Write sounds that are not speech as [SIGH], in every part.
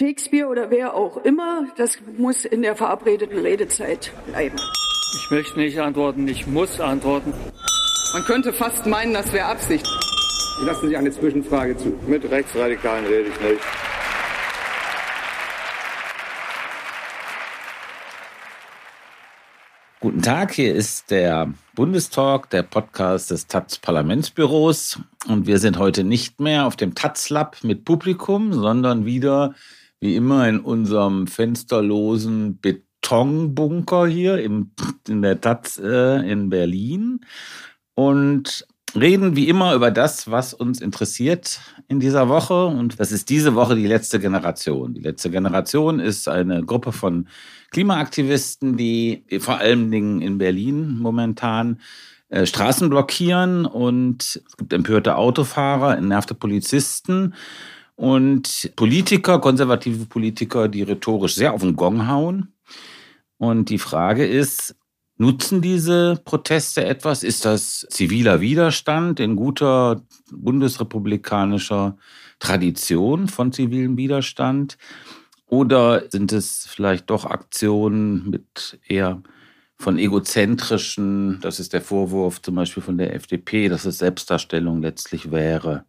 Shakespeare oder wer auch immer, das muss in der verabredeten Redezeit bleiben. Ich möchte nicht antworten, ich muss antworten. Man könnte fast meinen, das wäre Absicht. Ich lasse Sie eine Zwischenfrage zu. Mit Rechtsradikalen rede ich nicht. Guten Tag, hier ist der Bundestalk, der Podcast des Taz Parlamentsbüros. Und wir sind heute nicht mehr auf dem Taz Lab mit Publikum, sondern wieder wie immer in unserem fensterlosen Betonbunker hier im, in der Taz äh, in Berlin. Und reden wie immer über das, was uns interessiert in dieser Woche. Und das ist diese Woche die letzte Generation. Die letzte Generation ist eine Gruppe von Klimaaktivisten, die vor allen Dingen in Berlin momentan äh, Straßen blockieren und es gibt empörte Autofahrer, entnervte Polizisten und Politiker, konservative Politiker, die rhetorisch sehr auf den Gong hauen. Und die Frage ist, nutzen diese Proteste etwas? Ist das ziviler Widerstand in guter bundesrepublikanischer Tradition von zivilem Widerstand? Oder sind es vielleicht doch Aktionen mit eher von egozentrischen, das ist der Vorwurf zum Beispiel von der FDP, dass es Selbstdarstellung letztlich wäre?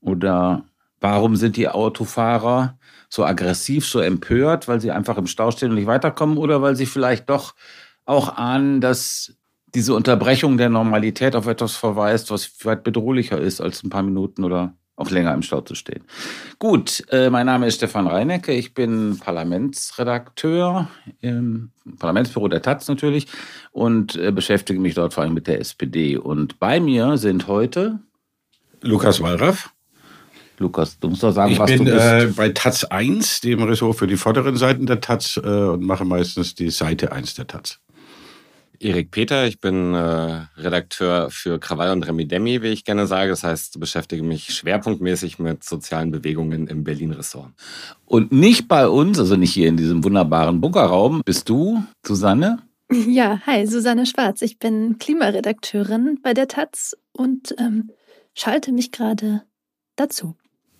Oder warum sind die Autofahrer so aggressiv, so empört, weil sie einfach im Stau stehen und nicht weiterkommen? Oder weil sie vielleicht doch auch ahnen, dass diese Unterbrechung der Normalität auf etwas verweist, was weit bedrohlicher ist als ein paar Minuten oder auch länger im Stau zu stehen. Gut, äh, mein Name ist Stefan Reinecke. Ich bin Parlamentsredakteur im Parlamentsbüro der Taz natürlich und äh, beschäftige mich dort vor allem mit der SPD. Und bei mir sind heute Lukas Wallraff. Lukas, du musst doch sagen, ich was bin, du bist. äh, bei Taz 1, dem Ressort für die vorderen Seiten der Taz äh, und mache meistens die Seite 1 der Taz. Erik Peter, ich bin äh, Redakteur für Krawall und Remi Demi, wie ich gerne sage. Das heißt, beschäftige mich schwerpunktmäßig mit sozialen Bewegungen im Berlin-Ressort. Und nicht bei uns, also nicht hier in diesem wunderbaren Bunkerraum, bist du, Susanne? [LAUGHS] Ja, hi, Susanne Schwarz. Ich bin Klimaredakteurin bei der Taz und ähm, schalte mich gerade dazu.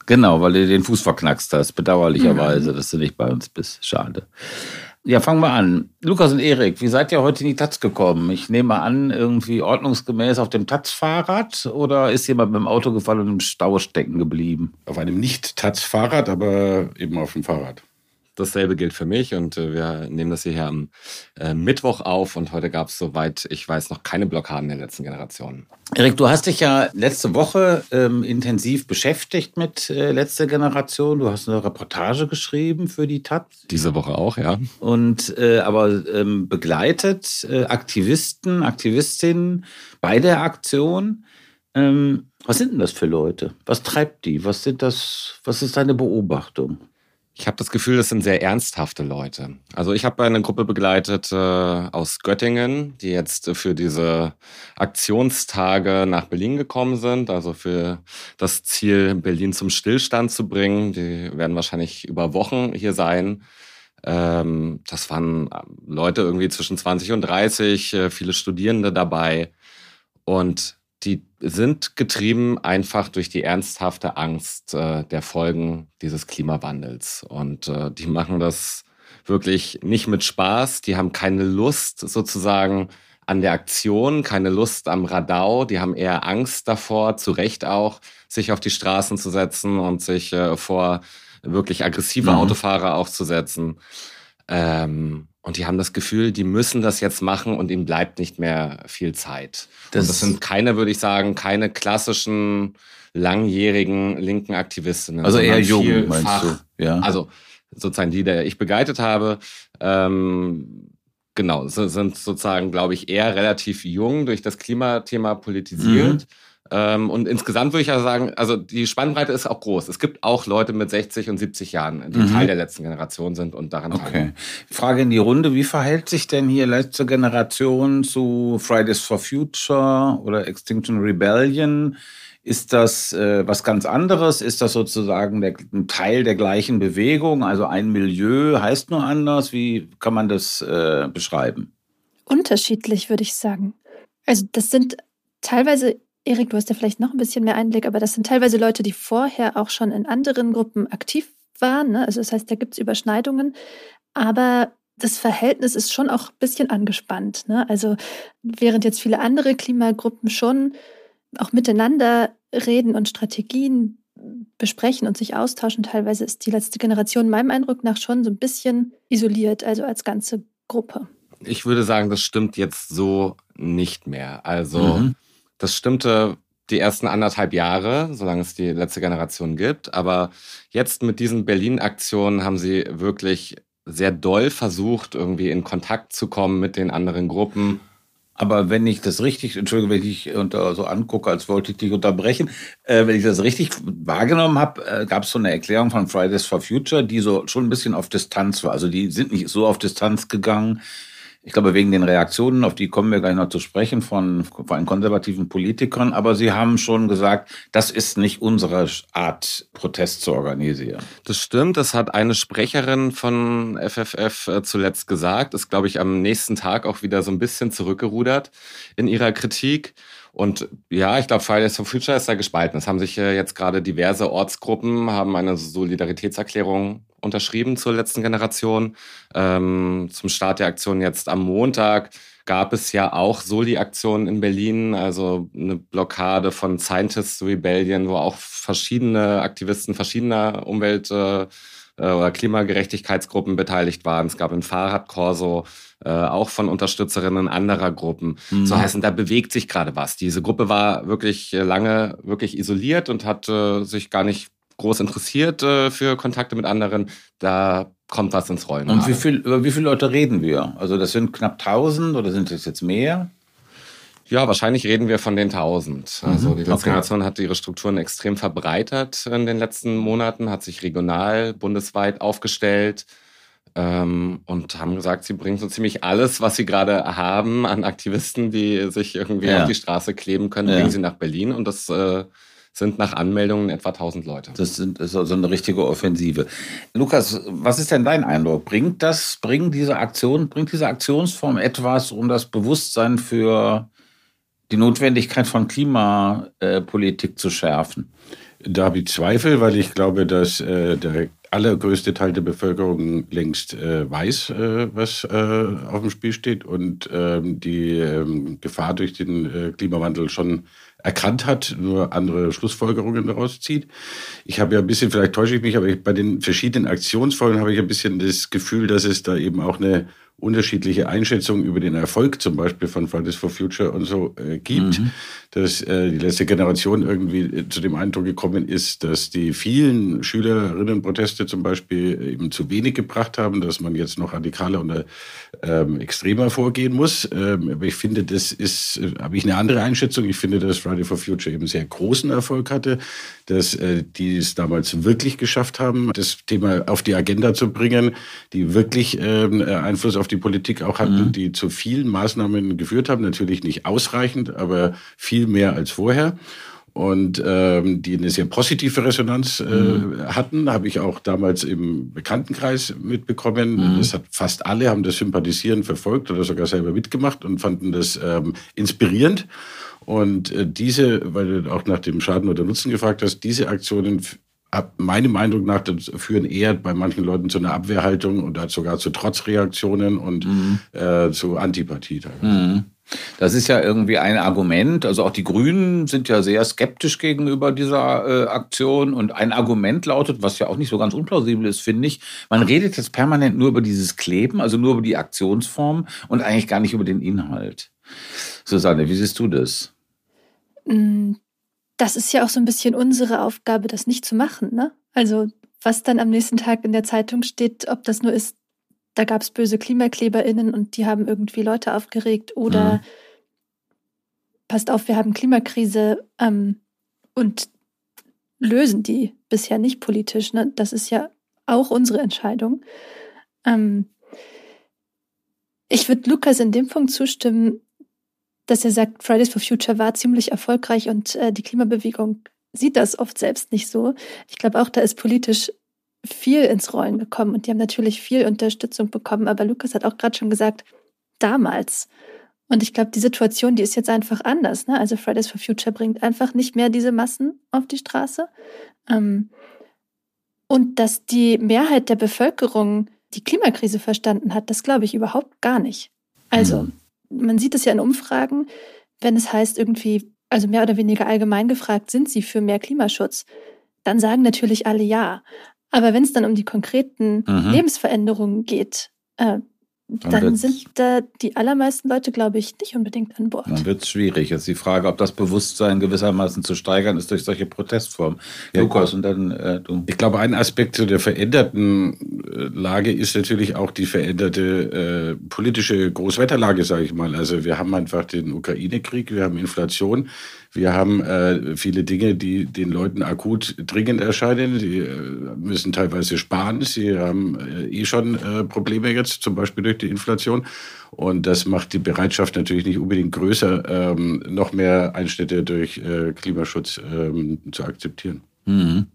Genau, weil du den Fuß verknackst hast, bedauerlicherweise, dass du nicht bei uns bist. Schade. Ja, fangen wir an. Lukas und Erik, wie seid ihr heute in die Taz gekommen? Ich nehme an, irgendwie ordnungsgemäß auf dem Taz-Fahrrad oder ist jemand mit dem Auto gefallen und im Stau stecken geblieben? Auf einem Nicht-Taz-Fahrrad, aber eben auf dem Fahrrad. Dasselbe gilt für mich und äh, wir nehmen das hier am äh, Mittwoch auf und heute gab es, soweit ich weiß, noch keine Blockaden der letzten Generation. Erik, du hast dich ja letzte Woche ähm, intensiv beschäftigt mit äh, letzter Generation. Du hast eine Reportage geschrieben für die Taz. Diese Woche auch, ja. Und äh, aber ähm, begleitet äh, Aktivisten, Aktivistinnen bei der Aktion. Ähm, was sind denn das für Leute? Was treibt die? Was sind das? Was ist deine Beobachtung? Ich habe das Gefühl, das sind sehr ernsthafte Leute. Also ich habe eine Gruppe begleitet äh, aus Göttingen, die jetzt für diese Aktionstage nach Berlin gekommen sind, also für das Ziel, Berlin zum Stillstand zu bringen. Die werden wahrscheinlich über Wochen hier sein. Ähm, das waren Leute irgendwie zwischen 20 und 30, äh, viele Studierende dabei. Und die sind getrieben einfach durch die ernsthafte Angst äh, der Folgen dieses Klimawandels. Und äh, die machen das wirklich nicht mit Spaß. Die haben keine Lust sozusagen an der Aktion, keine Lust am Radau. Die haben eher Angst davor, zu Recht auch, sich auf die Straßen zu setzen und sich äh, vor wirklich aggressive Mhm. Autofahrer auch zu setzen. Ähm, und die haben das Gefühl, die müssen das jetzt machen und ihnen bleibt nicht mehr viel Zeit. Das- und das sind keine, würde ich sagen, keine klassischen langjährigen linken Aktivistinnen. Also eher jung, meinst vielfach- du? Ja. Also sozusagen die, die ich begleitet habe, ähm, genau, si- sind sozusagen, glaube ich, eher relativ jung durch das Klimathema politisiert. Ähm, und insgesamt würde ich ja sagen, also die Spannbreite ist auch groß. Es gibt auch Leute mit 60 und 70 Jahren, die Mhm. Teil der letzten Generation sind und daran Okay. teilnehmen. Frage in die Runde, wie verhält sich denn hier letzte Generation zu Fridays for Future oder Extinction Rebellion? Ist das äh, was ganz anderes? Ist das sozusagen der, ein Teil der gleichen Bewegung? Also ein Milieu heißt nur anders? Wie kann man das äh, beschreiben? Unterschiedlich, würde ich sagen. Also das sind teilweise, Erik, du hast ja vielleicht noch ein bisschen mehr Einblick, aber das sind teilweise Leute, die vorher auch schon in anderen Gruppen aktiv waren. Ne? Also das heißt, da gibt es Überschneidungen. Aber das Verhältnis ist schon auch ein bisschen angespannt. Ne? Also während jetzt viele andere Klimagruppen schon auch miteinander reden und Strategien besprechen und sich austauschen, teilweise ist die letzte Generation meinem Eindruck nach schon so ein bisschen isoliert, also als ganze Gruppe. Ich würde sagen, das stimmt jetzt so nicht mehr. Also mhm. Das stimmte die ersten anderthalb Jahre, solange es die letzte Generation gibt. Aber jetzt mit diesen Berlin-Aktionen haben sie wirklich sehr doll versucht, irgendwie in Kontakt zu kommen mit den anderen Gruppen. Aber wenn ich das richtig, Entschuldigung, wenn ich unter, so angucke, als wollte ich dich unterbrechen, äh, wenn ich das richtig wahrgenommen habe, äh, gab es so eine Erklärung von Fridays for Future, die so schon ein bisschen auf Distanz war. Also die sind nicht so auf Distanz gegangen, ich glaube, wegen den Reaktionen, auf die kommen wir gleich noch zu sprechen, von, von konservativen Politikern. Aber Sie haben schon gesagt, das ist nicht unsere Art, Protest zu organisieren. Das stimmt. Das hat eine Sprecherin von FFF äh, zuletzt gesagt. Ist, glaube ich, am nächsten Tag auch wieder so ein bisschen zurückgerudert in ihrer Kritik. Und ja, ich glaube, Fridays for Future ist da gespalten. Es haben sich äh, jetzt gerade diverse Ortsgruppen, haben eine Solidaritätserklärung unterschrieben zur letzten Generation. Ähm, zum Start der Aktion jetzt am Montag gab es ja auch Soli-Aktionen in Berlin, also eine Blockade von Scientists Rebellion, wo auch verschiedene Aktivisten verschiedener Umwelt- äh, oder Klimagerechtigkeitsgruppen beteiligt waren. Es gab ein Fahrradkorso, äh, auch von Unterstützerinnen anderer Gruppen. Mhm. So heißen, da bewegt sich gerade was. Diese Gruppe war wirklich lange wirklich isoliert und hat äh, sich gar nicht groß interessiert äh, für Kontakte mit anderen, da kommt was ins Rollen. Und wie viel, über wie viele Leute reden wir? Also das sind knapp 1000 oder sind es jetzt mehr? Ja, wahrscheinlich reden wir von den 1000. Also mhm, die letzte okay. Hat ihre Strukturen extrem verbreitert in den letzten Monaten, hat sich regional, bundesweit aufgestellt ähm, und haben gesagt, sie bringen so ziemlich alles, was sie gerade haben an Aktivisten, die sich irgendwie ja. auf die Straße kleben können, ja. bringen sie nach Berlin und das äh, sind nach Anmeldungen etwa 1000 Leute. Das sind, ist also eine richtige Offensive. Lukas, was ist denn dein Eindruck? Bringt das, bringt diese Aktion, bringt diese Aktionsform etwas, um das Bewusstsein für die Notwendigkeit von Klimapolitik zu schärfen? Da habe ich Zweifel, weil ich glaube, dass äh, der allergrößte Teil der Bevölkerung längst äh, weiß, äh, was äh, auf dem Spiel steht und ähm, die ähm, Gefahr durch den äh, Klimawandel schon erkannt hat, nur andere Schlussfolgerungen daraus zieht. Ich habe ja ein bisschen, vielleicht täusche ich mich, aber ich, bei den verschiedenen Aktionsfolgen habe ich ein bisschen das Gefühl, dass es da eben auch eine unterschiedliche Einschätzungen über den Erfolg zum Beispiel von Fridays for Future und so äh, gibt, mhm. dass äh, die letzte Generation irgendwie äh, zu dem Eindruck gekommen ist, dass die vielen Schülerinnenproteste zum Beispiel eben zu wenig gebracht haben, dass man jetzt noch radikaler und ähm, extremer vorgehen muss. Ähm, aber ich finde, das ist, äh, habe ich eine andere Einschätzung. Ich finde, dass Friday for Future eben sehr großen Erfolg hatte, dass äh, die es damals wirklich geschafft haben, das Thema auf die Agenda zu bringen, die wirklich ähm, Einfluss auf die Politik auch hatten, mhm. die zu vielen Maßnahmen geführt haben. Natürlich nicht ausreichend, aber viel mehr als vorher und ähm, die eine sehr positive Resonanz äh, mhm. hatten, habe ich auch damals im Bekanntenkreis mitbekommen. Mhm. Das hat fast alle haben das sympathisieren verfolgt oder sogar selber mitgemacht und fanden das ähm, inspirierend. Und äh, diese, weil du auch nach dem Schaden oder Nutzen gefragt hast, diese Aktionen meiner Meinung nach führen eher bei manchen Leuten zu einer Abwehrhaltung oder sogar zu Trotzreaktionen und mhm. äh, zu Antipathie. Mhm. Das ist ja irgendwie ein Argument. Also auch die Grünen sind ja sehr skeptisch gegenüber dieser äh, Aktion. Und ein Argument lautet, was ja auch nicht so ganz unplausibel ist, finde ich, man redet jetzt permanent nur über dieses Kleben, also nur über die Aktionsform und eigentlich gar nicht über den Inhalt. Susanne, wie siehst du das? Das ist ja auch so ein bisschen unsere Aufgabe, das nicht zu machen. Ne? Also was dann am nächsten Tag in der Zeitung steht, ob das nur ist, da gab es böse KlimakleberInnen und die haben irgendwie Leute aufgeregt oder mhm. passt auf, wir haben Klimakrise ähm, und lösen die bisher nicht politisch. Ne? Das ist ja auch unsere Entscheidung. Ähm, ich würde Lukas in dem Punkt zustimmen, dass er sagt, Fridays for Future war ziemlich erfolgreich und äh, die Klimabewegung sieht das oft selbst nicht so. Ich glaube auch, da ist politisch viel ins Rollen gekommen und die haben natürlich viel Unterstützung bekommen. Aber Lukas hat auch gerade schon gesagt, damals. Und ich glaube, die Situation, die ist jetzt einfach anders. Ne? Also Fridays for Future bringt einfach nicht mehr diese Massen auf die Straße. Ähm, Und dass die Mehrheit der Bevölkerung die Klimakrise verstanden hat, das glaube ich überhaupt gar nicht. Also. Man sieht es ja in Umfragen, wenn es heißt irgendwie, also mehr oder weniger allgemein gefragt, sind Sie für mehr Klimaschutz? Dann sagen natürlich alle ja. Aber wenn es dann um die konkreten mhm. Lebensveränderungen geht, äh, dann, dann sind da die allermeisten Leute, glaube ich, nicht unbedingt an Bord. Dann wird es schwierig. Jetzt die Frage, ob das Bewusstsein gewissermaßen zu steigern ist durch solche Protestformen. Ja, Lukas, und dann äh, du. Ich glaube, ein Aspekt zu der veränderten äh, Lage ist natürlich auch die veränderte äh, politische Großwetterlage, sage ich mal. Also wir haben einfach den Ukraine-Krieg, wir haben Inflation. Wir haben äh, viele Dinge, die den Leuten akut dringend erscheinen. Sie äh, müssen teilweise sparen. Sie haben äh, eh schon äh, Probleme jetzt, zum Beispiel durch die Inflation. Und das macht die Bereitschaft natürlich nicht unbedingt größer, ähm, noch mehr Einschnitte durch äh, Klimaschutz ähm, zu akzeptieren. Mhm.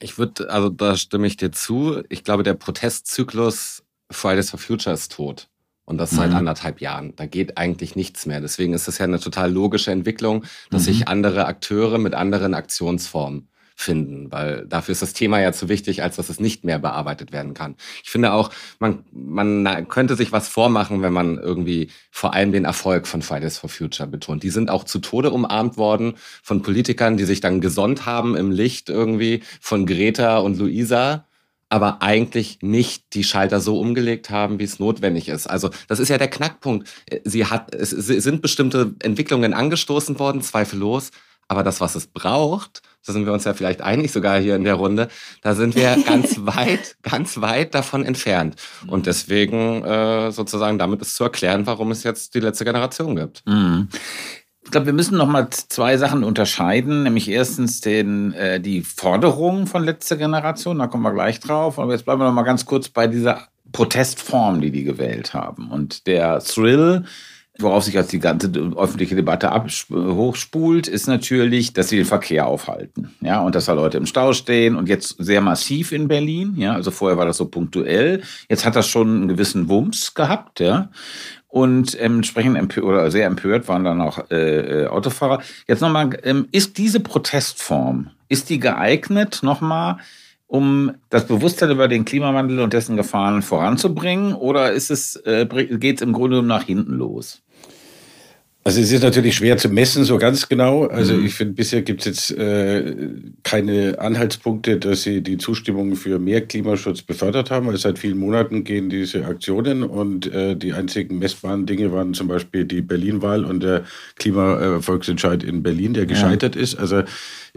Ich würde, also da stimme ich dir zu. Ich glaube, der Protestzyklus Fridays for Future ist tot. Und das seit mhm. anderthalb Jahren. Da geht eigentlich nichts mehr. Deswegen ist es ja eine total logische Entwicklung, dass mhm. sich andere Akteure mit anderen Aktionsformen finden, weil dafür ist das Thema ja zu wichtig, als dass es nicht mehr bearbeitet werden kann. Ich finde auch, man, man könnte sich was vormachen, wenn man irgendwie vor allem den Erfolg von Fridays for Future betont. Die sind auch zu Tode umarmt worden von Politikern, die sich dann gesonnt haben im Licht irgendwie von Greta und Luisa aber eigentlich nicht die Schalter so umgelegt haben, wie es notwendig ist. Also das ist ja der Knackpunkt. Sie hat, es sind bestimmte Entwicklungen angestoßen worden, zweifellos, aber das, was es braucht, da sind wir uns ja vielleicht einig sogar hier in der Runde, da sind wir [LAUGHS] ganz weit, ganz weit davon entfernt. Und deswegen äh, sozusagen damit ist zu erklären, warum es jetzt die letzte Generation gibt. Mhm. Ich glaube, wir müssen noch mal zwei Sachen unterscheiden, nämlich erstens den, äh, die Forderung von letzter Generation, da kommen wir gleich drauf, aber jetzt bleiben wir noch mal ganz kurz bei dieser Protestform, die die gewählt haben. Und der Thrill, worauf sich jetzt die ganze öffentliche Debatte hochspult, ist natürlich, dass sie den Verkehr aufhalten. Ja, und dass da Leute im Stau stehen und jetzt sehr massiv in Berlin. Ja, also vorher war das so punktuell. Jetzt hat das schon einen gewissen Wumms gehabt. Ja, und ähm, entsprechend empört oder sehr empört waren dann auch äh, äh, Autofahrer. Jetzt nochmal, ähm, ist diese Protestform, ist die geeignet nochmal, um das Bewusstsein über den Klimawandel und dessen Gefahren voranzubringen oder ist es, äh, geht es im Grunde nach hinten los? Also es ist natürlich schwer zu messen, so ganz genau. Also mhm. ich finde, bisher gibt es jetzt äh, keine Anhaltspunkte, dass sie die Zustimmung für mehr Klimaschutz befördert haben. Weil seit vielen Monaten gehen diese Aktionen und äh, die einzigen messbaren Dinge waren zum Beispiel die Berlin-Wahl und der Klimavolksentscheid in Berlin, der gescheitert ja. ist. Also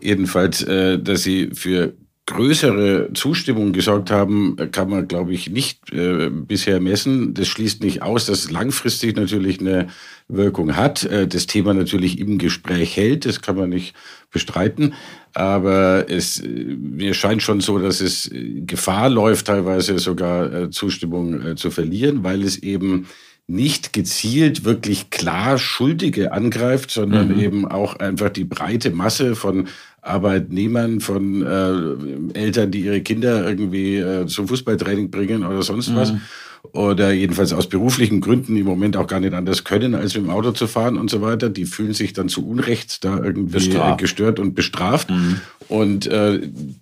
jedenfalls, äh, dass sie für größere Zustimmung gesorgt haben, kann man, glaube ich, nicht äh, bisher messen. Das schließt nicht aus, dass es langfristig natürlich eine Wirkung hat. Äh, das Thema natürlich im Gespräch hält, das kann man nicht bestreiten. Aber es, äh, mir scheint schon so, dass es Gefahr läuft, teilweise sogar äh, Zustimmung äh, zu verlieren, weil es eben nicht gezielt wirklich klar Schuldige angreift, sondern mhm. eben auch einfach die breite Masse von Arbeitnehmern, von äh, Eltern, die ihre Kinder irgendwie äh, zum Fußballtraining bringen oder sonst was. Mhm oder jedenfalls aus beruflichen Gründen im Moment auch gar nicht anders können, als mit dem Auto zu fahren und so weiter. Die fühlen sich dann zu Unrecht da irgendwie bestraft. gestört und bestraft. Mhm. Und äh,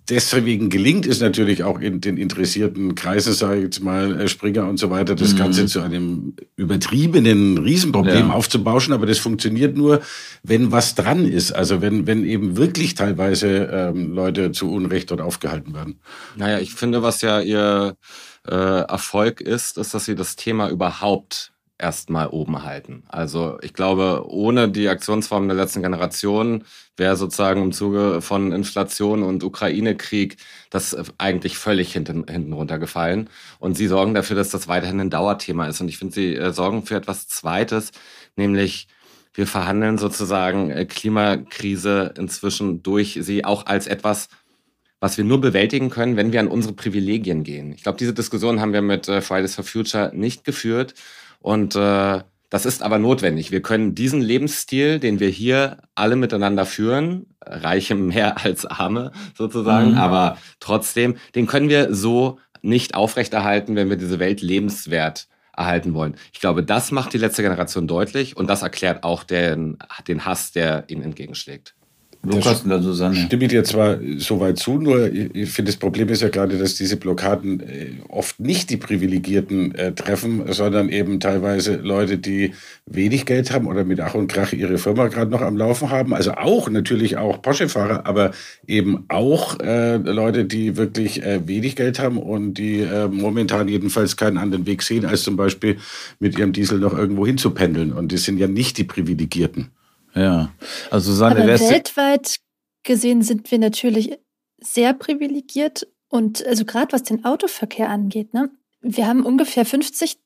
deswegen gelingt es natürlich auch in den interessierten Kreisen, sage ich jetzt mal, äh, Springer und so weiter, das mhm. Ganze zu einem übertriebenen Riesenproblem ja. aufzubauschen. Aber das funktioniert nur, wenn was dran ist. Also wenn, wenn eben wirklich teilweise ähm, Leute zu Unrecht dort aufgehalten werden. Naja, ich finde, was ja ihr äh, Erfolg ist, ist, dass sie das Thema überhaupt erstmal oben halten. Also ich glaube, ohne die Aktionsformen der letzten Generation wäre sozusagen im Zuge von Inflation und Ukraine-Krieg das eigentlich völlig hinten, hinten runtergefallen. Und sie sorgen dafür, dass das weiterhin ein Dauerthema ist. Und ich finde, sie äh, sorgen für etwas Zweites, nämlich wir verhandeln sozusagen äh, Klimakrise inzwischen durch sie auch als etwas, was wir nur bewältigen können, wenn wir an unsere Privilegien gehen. Ich glaube, diese Diskussion haben wir mit äh, Fridays for Future nicht geführt. Und äh, das ist aber notwendig. Wir können diesen Lebensstil, den wir hier alle miteinander führen, reiche mehr [LAUGHS] als arme sozusagen, mhm. aber trotzdem, den können wir so nicht aufrechterhalten, wenn wir diese Welt lebenswert erhalten wollen. Ich glaube, das macht die letzte Generation deutlich und das erklärt auch den, den Hass, der ihnen entgegenschlägt. Lukas und Susanne. Stimme ich dir zwar so weit zu, nur ich finde, das Problem ist ja gerade, dass diese Blockaden äh, oft nicht die Privilegierten äh, treffen, sondern eben teilweise Leute, die wenig Geld haben oder mit Ach und Krach ihre Firma gerade noch am Laufen haben. Also auch natürlich auch Porsche-Fahrer, aber eben auch äh, Leute, die wirklich äh, wenig Geld haben und die äh, momentan jedenfalls keinen anderen Weg sehen, als zum Beispiel mit ihrem Diesel noch irgendwo hinzupendeln. Und die sind ja nicht die Privilegierten. Ja, also Susanne, Aber weltweit gesehen sind wir natürlich sehr privilegiert und also gerade was den Autoverkehr angeht, ne? Wir haben ungefähr 50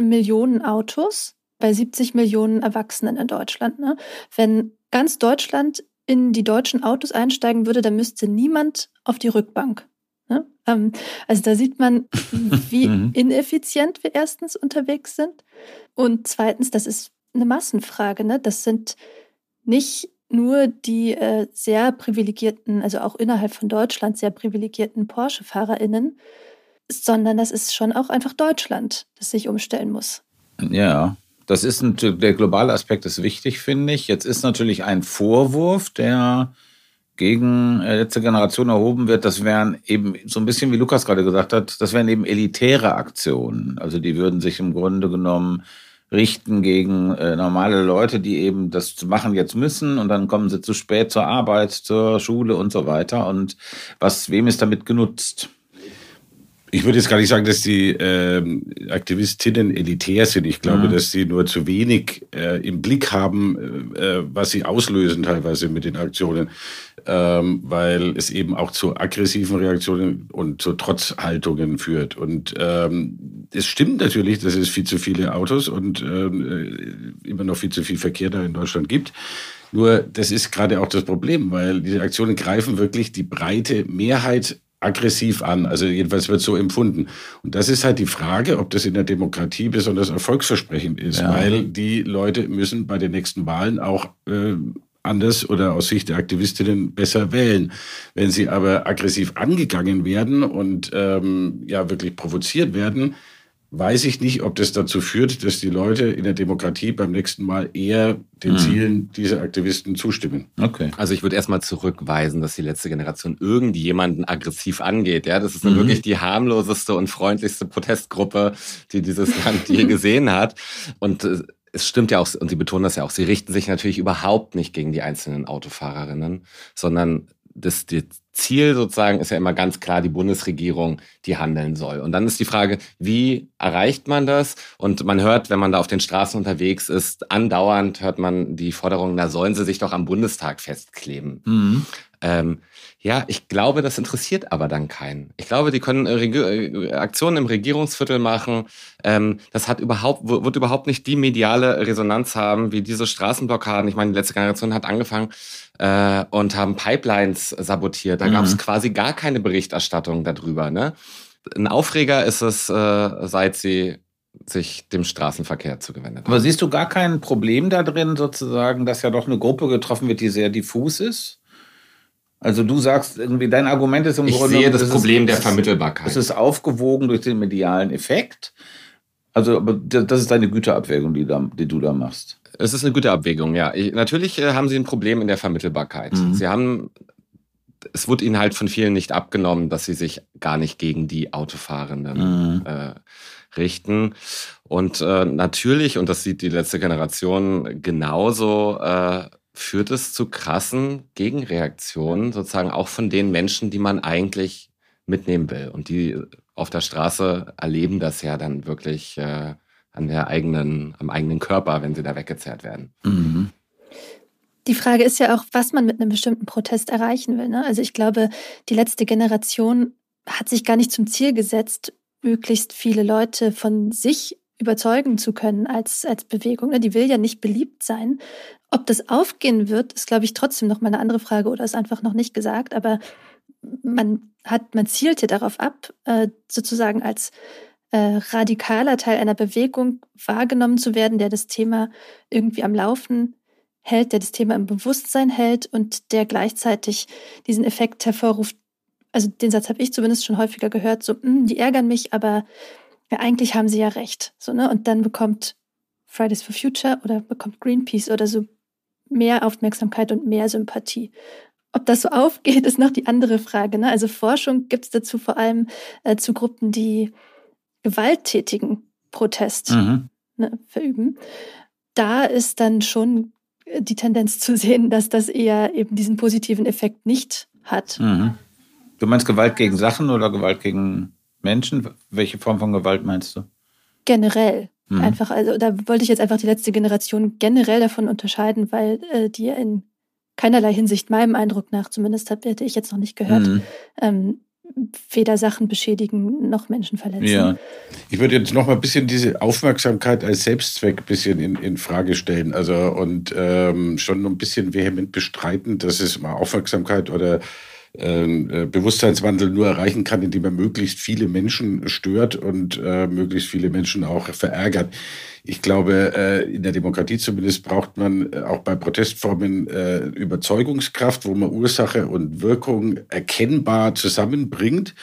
Millionen Autos bei 70 Millionen Erwachsenen in Deutschland. Ne? Wenn ganz Deutschland in die deutschen Autos einsteigen würde, dann müsste niemand auf die Rückbank. Ne? Ähm, also da sieht man, [LAUGHS] wie Mhm. ineffizient wir erstens unterwegs sind und zweitens, das ist eine Massenfrage. Ne? Das sind nicht nur die äh, sehr privilegierten, also auch innerhalb von Deutschland sehr privilegierten Porsche-FahrerInnen, sondern das ist schon auch einfach Deutschland, das sich umstellen muss. Ja, das ist ein, der globale Aspekt ist wichtig, finde ich. Jetzt ist natürlich ein Vorwurf, der gegen äh, letzte Generation erhoben wird, das wären eben so ein bisschen wie Lukas gerade gesagt hat, das wären eben elitäre Aktionen. Also die würden sich im Grunde genommen richten gegen äh, normale Leute, die eben das machen jetzt müssen und dann kommen sie zu spät zur Arbeit, zur Schule und so weiter. Und was wem ist damit genutzt? Ich würde jetzt gar nicht sagen, dass die ähm, Aktivistinnen elitär sind. Ich glaube, Mhm. dass sie nur zu wenig äh, im Blick haben, äh, was sie auslösen teilweise mit den Aktionen, ähm, weil es eben auch zu aggressiven Reaktionen und zu Trotzhaltungen führt. Und ähm, es stimmt natürlich, dass es viel zu viele Autos und ähm, äh, immer noch viel zu viel Verkehr da in Deutschland gibt. Nur das ist gerade auch das Problem, weil diese Aktionen greifen wirklich die breite Mehrheit aggressiv an. Also jedenfalls wird so empfunden. Und das ist halt die Frage, ob das in der Demokratie besonders erfolgsversprechend ist, Ja. weil die Leute müssen bei den nächsten Wahlen auch äh, anders oder aus Sicht der Aktivistinnen besser wählen. Wenn sie aber aggressiv angegangen werden und ähm, ja wirklich provoziert werden, weiß ich nicht, ob das dazu führt, dass die Leute in der Demokratie beim nächsten Mal eher den Hm. Zielen dieser Aktivisten zustimmen. Okay. Also ich würde erstmal zurückweisen, dass die letzte Generation irgendjemanden aggressiv angeht. Ja, das ist Mhm. wirklich die harmloseste und freundlichste Protestgruppe, die dieses [LAUGHS] Land je gesehen hat. Und äh, es stimmt ja auch, und sie betonen das ja auch, sie richten sich natürlich überhaupt nicht gegen die einzelnen Autofahrerinnen, sondern das, das Ziel sozusagen ist ja immer ganz klar die Bundesregierung, die handeln soll. Und dann ist die Frage, wie erreicht man das? Und man hört, wenn man da auf den Straßen unterwegs ist, andauernd hört man die Forderung, da sollen sie sich doch am Bundestag festkleben. Mhm. Ähm, ja, ich glaube, das interessiert aber dann keinen. Ich glaube, die können äh, Regi äh, Aktionen im Regierungsviertel machen. Ähm, das hat überhaupt, wird überhaupt nicht die mediale Resonanz haben wie diese Straßenblockaden. Ich meine, die letzte Generation hat angefangen äh, und haben Pipelines sabotiert. Da Mhm. gab es quasi gar keine Berichterstattung darüber. Ne? Ein Aufreger ist es, äh, seit sie sich dem Straßenverkehr zugewendet haben. Aber siehst du gar kein Problem da drin, sozusagen, dass ja doch eine Gruppe getroffen wird, die sehr diffus ist? Also du sagst irgendwie, dein Argument ist im Ich Grunde sehe das es ist- Problem der Vermittelbarkeit. Es ist aufgewogen durch den medialen Effekt. Also, aber das ist deine Güterabwägung, die, da, die du da machst. Es ist eine gute Abwägung, ja. Ich, natürlich äh, haben sie ein Problem in der Vermittelbarkeit. Mhm. Sie haben, es wurde ihnen halt von vielen nicht abgenommen, dass sie sich gar nicht gegen die Autofahrenden Mhm. äh, richten. Und äh, natürlich, und das sieht die letzte Generation genauso, äh, führt es zu krassen Gegenreaktionen, sozusagen auch von den Menschen, die man eigentlich mitnehmen will. Und die auf der Straße erleben das ja dann wirklich äh, an der eigenen, am eigenen Körper, wenn sie da weggezerrt werden. Mhm. Die Frage ist ja auch, was man mit einem bestimmten Protest erreichen will. Ne? Also ich glaube, die letzte Generation hat sich gar nicht zum Ziel gesetzt, möglichst viele Leute von sich überzeugen zu können als, als Bewegung. Ne? Die will ja nicht beliebt sein. Ob das aufgehen wird, ist, glaube ich, trotzdem noch mal eine andere Frage oder ist einfach noch nicht gesagt. Aber man hat, man zielte darauf ab, äh, sozusagen als äh, radikaler Teil einer Bewegung wahrgenommen zu werden, der das Thema irgendwie am Laufen hält, der das Thema im Bewusstsein hält und der gleichzeitig diesen Effekt hervorruft. Also den Satz habe ich zumindest schon häufiger gehört, so, "Hm, die ärgern mich, aber ja, eigentlich haben sie ja recht. So, ne? Und dann bekommt Fridays for Future oder bekommt Greenpeace oder so mehr Aufmerksamkeit und mehr Sympathie. Ob das so [LAUGHS] aufgeht, ist noch die andere Frage. Ne? Also Forschung gibt es dazu vor allem äh, zu Gruppen, die gewalttätigen Protest mhm. ne, verüben. Da ist dann schon die Tendenz zu sehen, dass das eher eben diesen positiven Effekt nicht hat. Mhm. Du meinst Gewalt gegen Sachen oder Gewalt gegen Menschen? Welche Form von Gewalt meinst du? Generell. Mhm. Einfach, also da wollte ich jetzt einfach die letzte Generation generell davon unterscheiden, weil äh, die in keinerlei Hinsicht meinem Eindruck nach, zumindest hab, hätte ich jetzt noch nicht gehört, mhm. ähm, weder Sachen beschädigen noch Menschen verletzen. Ja. Ich würde jetzt noch mal ein bisschen diese Aufmerksamkeit als Selbstzweck ein bisschen in, in Frage stellen. Also und ähm, schon ein bisschen vehement bestreiten, dass es mal Aufmerksamkeit oder ähm, äh, Bewusstseinswandel nur erreichen kann, indem er möglichst viele Menschen stört und äh, möglichst viele Menschen auch verärgert. Ich glaube, äh, in der Demokratie zumindest braucht man äh, auch bei Protestformen äh, Überzeugungskraft, wo man Ursache und Wirkung erkennbar zusammenbringt.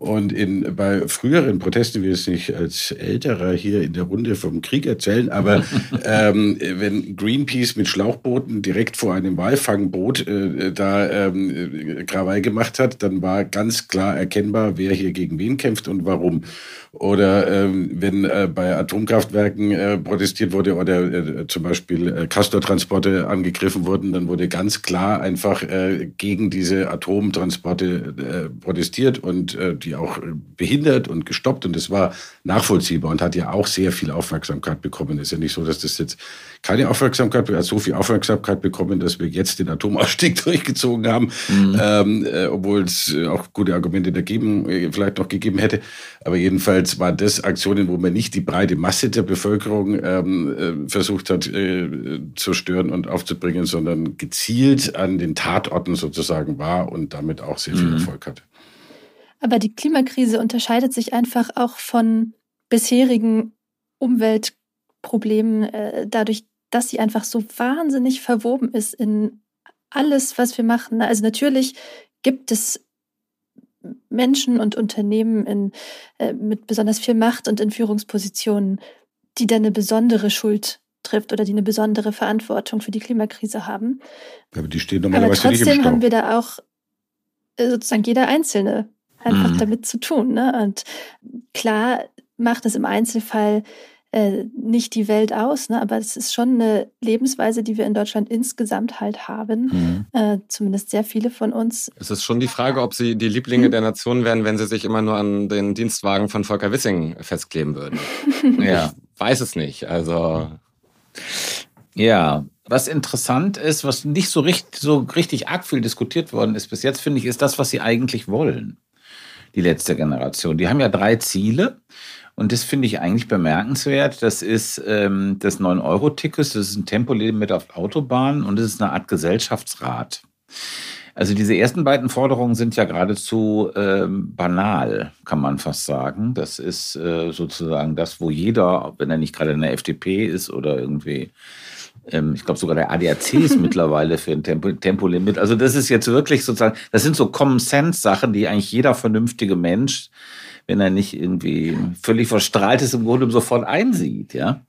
Und in, bei früheren Protesten, will ich es nicht als Älterer hier in der Runde vom Krieg erzählen, aber [LAUGHS] ähm, wenn Greenpeace mit Schlauchbooten direkt vor einem Walfangboot äh, da ähm, Krawall gemacht hat, dann war ganz klar erkennbar, wer hier gegen wen kämpft und warum. Oder ähm, wenn äh, bei Atomkraftwerken äh, protestiert wurde oder äh, zum Beispiel äh, Castortransporte angegriffen wurden, dann wurde ganz klar einfach äh, gegen diese Atomtransporte äh, protestiert und äh, die auch äh, behindert und gestoppt. Und das war nachvollziehbar und hat ja auch sehr viel Aufmerksamkeit bekommen. Es ist ja nicht so, dass das jetzt keine Aufmerksamkeit, hat so viel Aufmerksamkeit bekommen, dass wir jetzt den Atomausstieg [LAUGHS] durchgezogen haben, mhm. ähm, äh, obwohl es äh, auch gute Argumente dagegen äh, vielleicht noch gegeben hätte. Aber jedenfalls waren das Aktionen, wo man nicht die breite Masse der Bevölkerung ähm, äh, versucht hat äh, zu stören und aufzubringen, sondern gezielt an den Tatorten sozusagen war und damit auch sehr viel mhm. Erfolg hatte. Aber die Klimakrise unterscheidet sich einfach auch von bisherigen Umweltproblemen äh, dadurch, dass sie einfach so wahnsinnig verwoben ist in alles, was wir machen. Also natürlich gibt es Menschen und Unternehmen in, äh, mit besonders viel Macht und in Führungspositionen, die dann eine besondere Schuld trifft oder die eine besondere Verantwortung für die Klimakrise haben. Aber die stehen normalerweise Aber trotzdem haben wir da auch äh, sozusagen jeder Einzelne einfach mhm. damit zu tun. Ne? Und klar macht es im Einzelfall äh, nicht die Welt aus, ne? aber es ist schon eine Lebensweise, die wir in Deutschland insgesamt halt haben. Mhm. Äh, zumindest sehr viele von uns. Es ist schon die Frage, ob sie die Lieblinge mhm. der Nation wären, wenn sie sich immer nur an den Dienstwagen von Volker Wissing festkleben würden. [LAUGHS] ja. Ich weiß es nicht. Also. Ja, was interessant ist, was nicht so richtig, so richtig arg viel diskutiert worden ist bis jetzt, finde ich, ist das, was sie eigentlich wollen. Die letzte Generation. Die haben ja drei Ziele. Und das finde ich eigentlich bemerkenswert. Das ist ähm, das 9-Euro-Ticket, das ist ein Tempolimit auf Autobahnen und das ist eine Art Gesellschaftsrat. Also diese ersten beiden Forderungen sind ja geradezu ähm, banal, kann man fast sagen. Das ist äh, sozusagen das, wo jeder, wenn er nicht gerade in der FDP ist oder irgendwie, ich glaube sogar der ADAC ist [LAUGHS] mittlerweile für ein Tempo, Tempolimit. Also das ist jetzt wirklich sozusagen, das sind so Common Sense Sachen, die eigentlich jeder vernünftige Mensch wenn er nicht irgendwie völlig verstrahlt ist, im Grunde sofort einsieht, ja.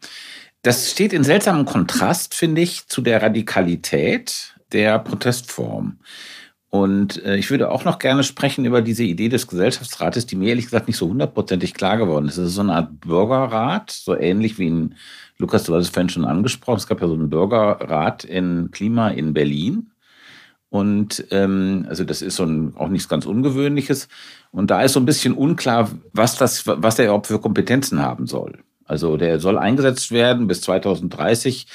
Das steht in seltsamem Kontrast, finde ich, zu der Radikalität der Protestform. Und äh, ich würde auch noch gerne sprechen über diese Idee des Gesellschaftsrates, die mir ehrlich gesagt nicht so hundertprozentig klar geworden ist. Es ist so eine Art Bürgerrat, so ähnlich wie in, Lukas, du hast es vorhin schon angesprochen, es gab ja so einen Bürgerrat in Klima in Berlin. Und ähm, also das ist so ein, auch nichts ganz Ungewöhnliches. Und da ist so ein bisschen unklar, was das, was der überhaupt für Kompetenzen haben soll. Also der soll eingesetzt werden bis 2030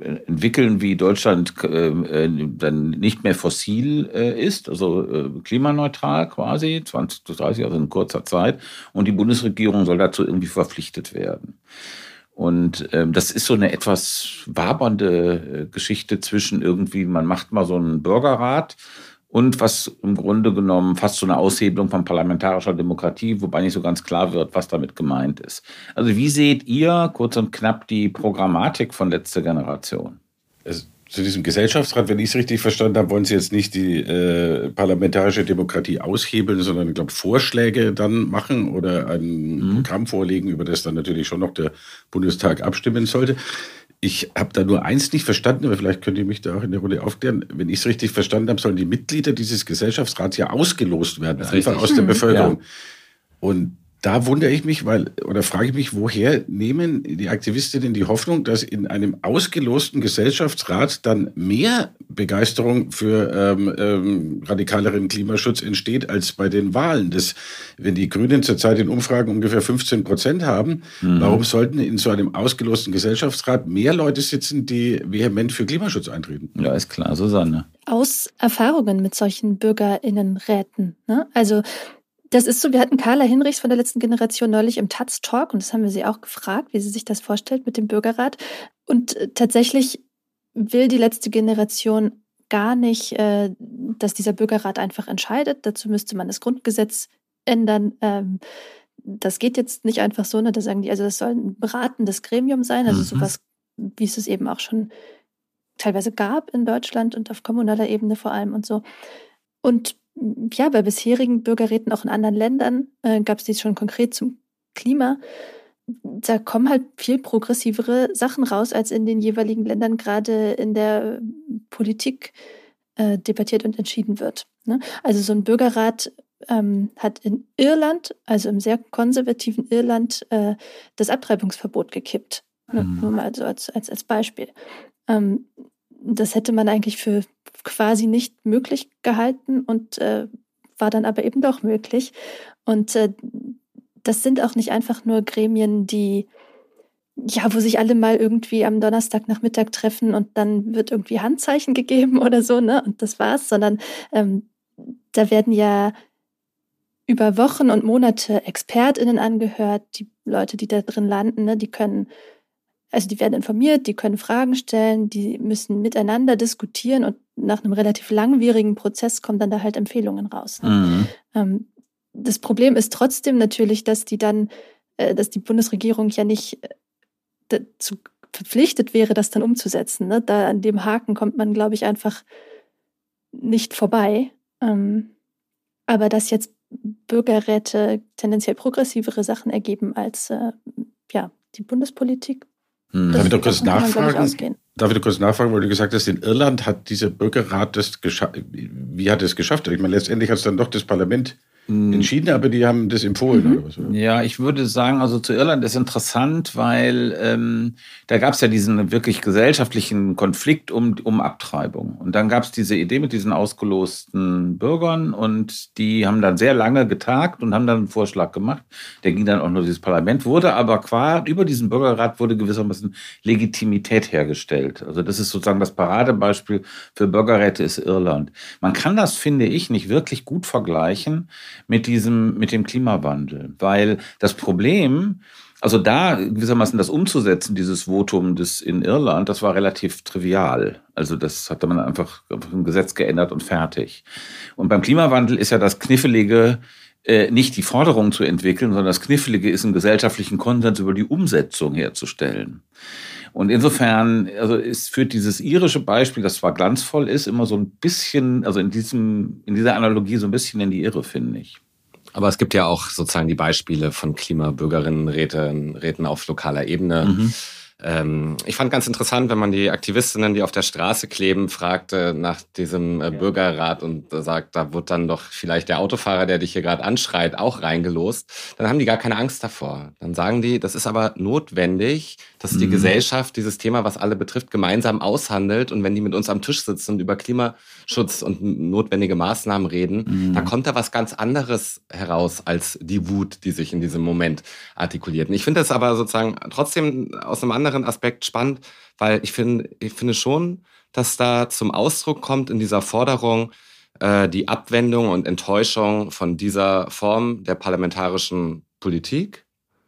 äh, entwickeln, wie Deutschland äh, äh, dann nicht mehr fossil äh, ist, also äh, klimaneutral quasi, 2030, also in kurzer Zeit. Und die Bundesregierung soll dazu irgendwie verpflichtet werden. Und ähm, das ist so eine etwas wabernde äh, Geschichte zwischen irgendwie, man macht mal so einen Bürgerrat und was im Grunde genommen fast so eine Aushebelung von parlamentarischer Demokratie, wobei nicht so ganz klar wird, was damit gemeint ist. Also wie seht ihr kurz und knapp die Programmatik von letzter Generation? Es zu diesem Gesellschaftsrat, wenn ich es richtig verstanden habe, wollen Sie jetzt nicht die äh, parlamentarische Demokratie aushebeln, sondern ich glaube Vorschläge dann machen oder ein mhm. Programm vorlegen, über das dann natürlich schon noch der Bundestag abstimmen sollte. Ich habe da nur eins nicht verstanden, aber vielleicht könnt ihr mich da auch in der Runde aufklären. Wenn ich es richtig verstanden habe, sollen die Mitglieder dieses Gesellschaftsrats ja ausgelost werden, einfach richtig. aus der mhm. Bevölkerung. Ja. Und da wundere ich mich, weil, oder frage ich mich, woher nehmen die Aktivistinnen die Hoffnung, dass in einem ausgelosten Gesellschaftsrat dann mehr Begeisterung für ähm, ähm, radikaleren Klimaschutz entsteht als bei den Wahlen? Das, wenn die Grünen zurzeit in Umfragen ungefähr 15 Prozent haben, mhm. warum sollten in so einem ausgelosten Gesellschaftsrat mehr Leute sitzen, die vehement für Klimaschutz eintreten? Ja, ist klar, Susanne. Aus Erfahrungen mit solchen BürgerInnenräten. Ne? Also das ist so, wir hatten Carla Hinrichs von der letzten Generation neulich im Taz-Talk und das haben wir sie auch gefragt, wie sie sich das vorstellt mit dem Bürgerrat. Und äh, tatsächlich will die letzte Generation gar nicht, äh, dass dieser Bürgerrat einfach entscheidet. Dazu müsste man das Grundgesetz ändern. Ähm, das geht jetzt nicht einfach so, ne? Da sagen die, also das soll ein beratendes Gremium sein, also mhm. sowas, wie es es eben auch schon teilweise gab in Deutschland und auf kommunaler Ebene vor allem und so. Und ja, bei bisherigen Bürgerräten auch in anderen Ländern äh, gab es dies schon konkret zum Klima. Da kommen halt viel progressivere Sachen raus, als in den jeweiligen Ländern gerade in der Politik äh, debattiert und entschieden wird. Ne? Also so ein Bürgerrat ähm, hat in Irland, also im sehr konservativen Irland, äh, das Abtreibungsverbot gekippt. Mhm. Nur mal so als, als, als Beispiel. Ähm, das hätte man eigentlich für quasi nicht möglich gehalten und äh, war dann aber eben doch möglich. Und äh, das sind auch nicht einfach nur Gremien, die ja, wo sich alle mal irgendwie am Donnerstagnachmittag treffen und dann wird irgendwie Handzeichen gegeben oder so, ne? Und das war's, sondern ähm, da werden ja über Wochen und Monate ExpertInnen angehört, die Leute, die da drin landen, ne, die können also die werden informiert, die können Fragen stellen, die müssen miteinander diskutieren und nach einem relativ langwierigen Prozess kommen dann da halt Empfehlungen raus. Ne? Mhm. Ähm, das Problem ist trotzdem natürlich, dass die dann, äh, dass die Bundesregierung ja nicht äh, dazu verpflichtet wäre, das dann umzusetzen. Ne? Da an dem Haken kommt man, glaube ich, einfach nicht vorbei. Ähm, aber dass jetzt Bürgerräte tendenziell progressivere Sachen ergeben als äh, ja, die Bundespolitik, hm. Darf ich doch kurz nachfragen? Darf ich doch kurz nachfragen, weil du gesagt hast, in Irland hat dieser Bürgerrat das geschafft. Wie hat er es geschafft? Ich meine, letztendlich hat es dann doch das Parlament. Entschieden, aber die haben das empfohlen. Mhm. Oder was, oder? Ja, ich würde sagen, also zu Irland ist interessant, weil ähm, da gab es ja diesen wirklich gesellschaftlichen Konflikt um, um Abtreibung. Und dann gab es diese Idee mit diesen ausgelosten Bürgern und die haben dann sehr lange getagt und haben dann einen Vorschlag gemacht. Der ging dann auch nur dieses Parlament, wurde aber qua über diesen Bürgerrat wurde gewissermaßen Legitimität hergestellt. Also das ist sozusagen das Paradebeispiel für Bürgerräte ist Irland. Man kann das, finde ich, nicht wirklich gut vergleichen mit diesem, mit dem Klimawandel. Weil das Problem, also da gewissermaßen das umzusetzen, dieses Votum des in Irland, das war relativ trivial. Also das hatte man einfach im Gesetz geändert und fertig. Und beim Klimawandel ist ja das Kniffelige, äh, nicht die Forderung zu entwickeln, sondern das Knifflige ist, einen gesellschaftlichen Konsens über die Umsetzung herzustellen. Und insofern, also es führt dieses irische Beispiel, das zwar glanzvoll ist, immer so ein bisschen, also in diesem, in dieser Analogie so ein bisschen in die Irre, finde ich. Aber es gibt ja auch sozusagen die Beispiele von Klimabürgerinnenräten Räten auf lokaler Ebene. Mhm ähm, ich fand ganz interessant, wenn man die Aktivistinnen, die auf der Straße kleben, fragte nach diesem äh, Bürgerrat und sagt, da wird dann doch vielleicht der Autofahrer, der dich hier gerade anschreit, auch reingelost. Dann haben die gar keine Angst davor. Dann sagen die, das ist aber notwendig, dass die mhm. Gesellschaft dieses Thema, was alle betrifft, gemeinsam aushandelt. Und wenn die mit uns am Tisch sitzen und über Klimaschutz und notwendige Maßnahmen reden, mhm. da kommt da was ganz anderes heraus als die Wut, die sich in diesem Moment artikuliert. Und ich finde das aber sozusagen trotzdem aus einem anderen anderen Aspekt spannend, weil ich finde, ich finde schon, dass da zum Ausdruck kommt in dieser Forderung äh, die Abwendung und Enttäuschung von dieser Form der parlamentarischen Politik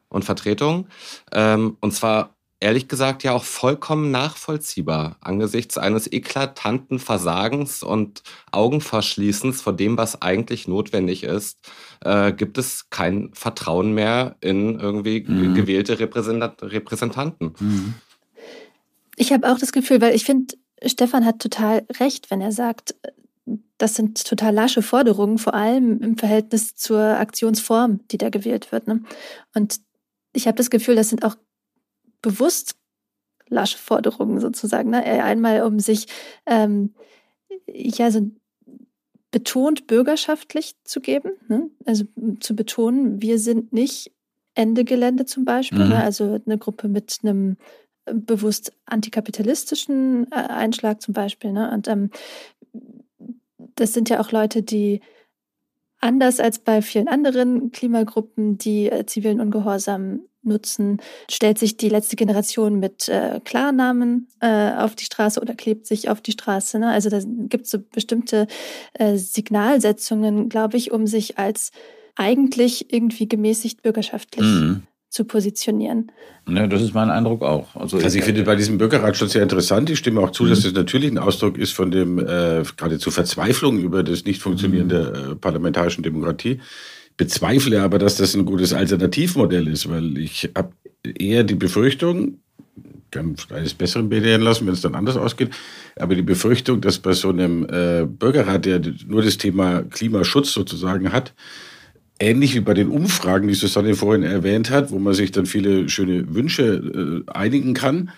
und Vertretung. Ähm, und zwar ehrlich gesagt ja auch vollkommen nachvollziehbar angesichts eines eklatanten Versagens und Augenverschließens vor dem, was eigentlich notwendig ist, äh, gibt es kein Vertrauen mehr in irgendwie mhm. gewählte Repräsentant Repräsentanten. Mhm. Ich habe auch das Gefühl, weil ich finde, Stefan hat total recht, wenn er sagt, das sind total lasche Forderungen, vor allem im Verhältnis zur Aktionsform, die da gewählt wird. Ne? Und ich habe das Gefühl, das sind auch bewusst lasche Forderungen sozusagen. Ne? Einmal, um sich ähm, ja so betont bürgerschaftlich zu geben, ne? also zu betonen, wir sind nicht Ende Gelände zum Beispiel, ne? mhm. ne? also eine Gruppe mit einem bewusst antikapitalistischen äh, Einschlag zum Beispiel. Ne? Und ähm, das sind ja auch Leute, die anders als bei vielen anderen Klimagruppen, die äh, zivilen Ungehorsam nutzen, stellt sich die letzte Generation mit äh, Klarnamen äh, auf die Straße oder klebt sich auf die Straße. Ne? Also da gibt es so bestimmte äh, Signalsetzungen, glaube ich, um sich als eigentlich irgendwie gemäßigt bürgerschaftlich mhm zu positionieren. Ja, das ist mein Eindruck auch. Also, also ich finde bei diesem Bürgerratschutz sehr interessant. Ich stimme auch zu, mhm. dass das natürlich ein Ausdruck ist von dem äh, geradezu Verzweiflung über das Nicht-Funktionieren mhm. der äh, parlamentarischen Demokratie. Bezweifle aber, dass das ein gutes Alternativmodell ist, weil ich habe eher die Befürchtung, kann eines Besseren belehren lassen, wenn es dann anders ausgeht. Aber die Befürchtung, dass bei so einem äh, Bürgerrat, der nur das Thema Klimaschutz sozusagen hat, ähnlich wie bei den Umfragen, die Susanne vorhin erwähnt hat, wo man sich dann viele schöne Wünsche äh, einigen kann,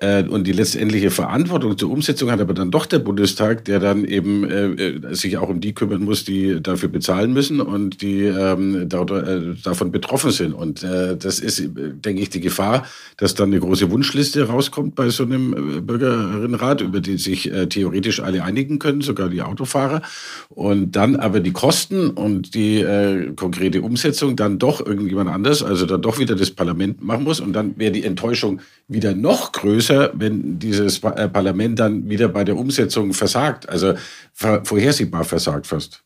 und die letztendliche Verantwortung zur Umsetzung hat aber dann doch der Bundestag, der dann eben äh, äh, sich auch um die kümmern muss, die dafür bezahlen müssen und die ähm, da, äh, davon betroffen sind. Und äh, das ist, denke ich, die Gefahr, dass dann eine große Wunschliste rauskommt bei so einem äh, Bürgerinnenrat, über die sich äh, theoretisch alle einigen können, sogar die Autofahrer. Und dann aber die Kosten und die äh, konkrete Umsetzung dann doch irgendjemand anders, also dann doch wieder das Parlament machen muss. Und dann wäre die Enttäuschung wieder noch größer größer, wenn dieses äh, Parlament dann wieder bei der Umsetzung versagt, also vorhersehbar versagt fast.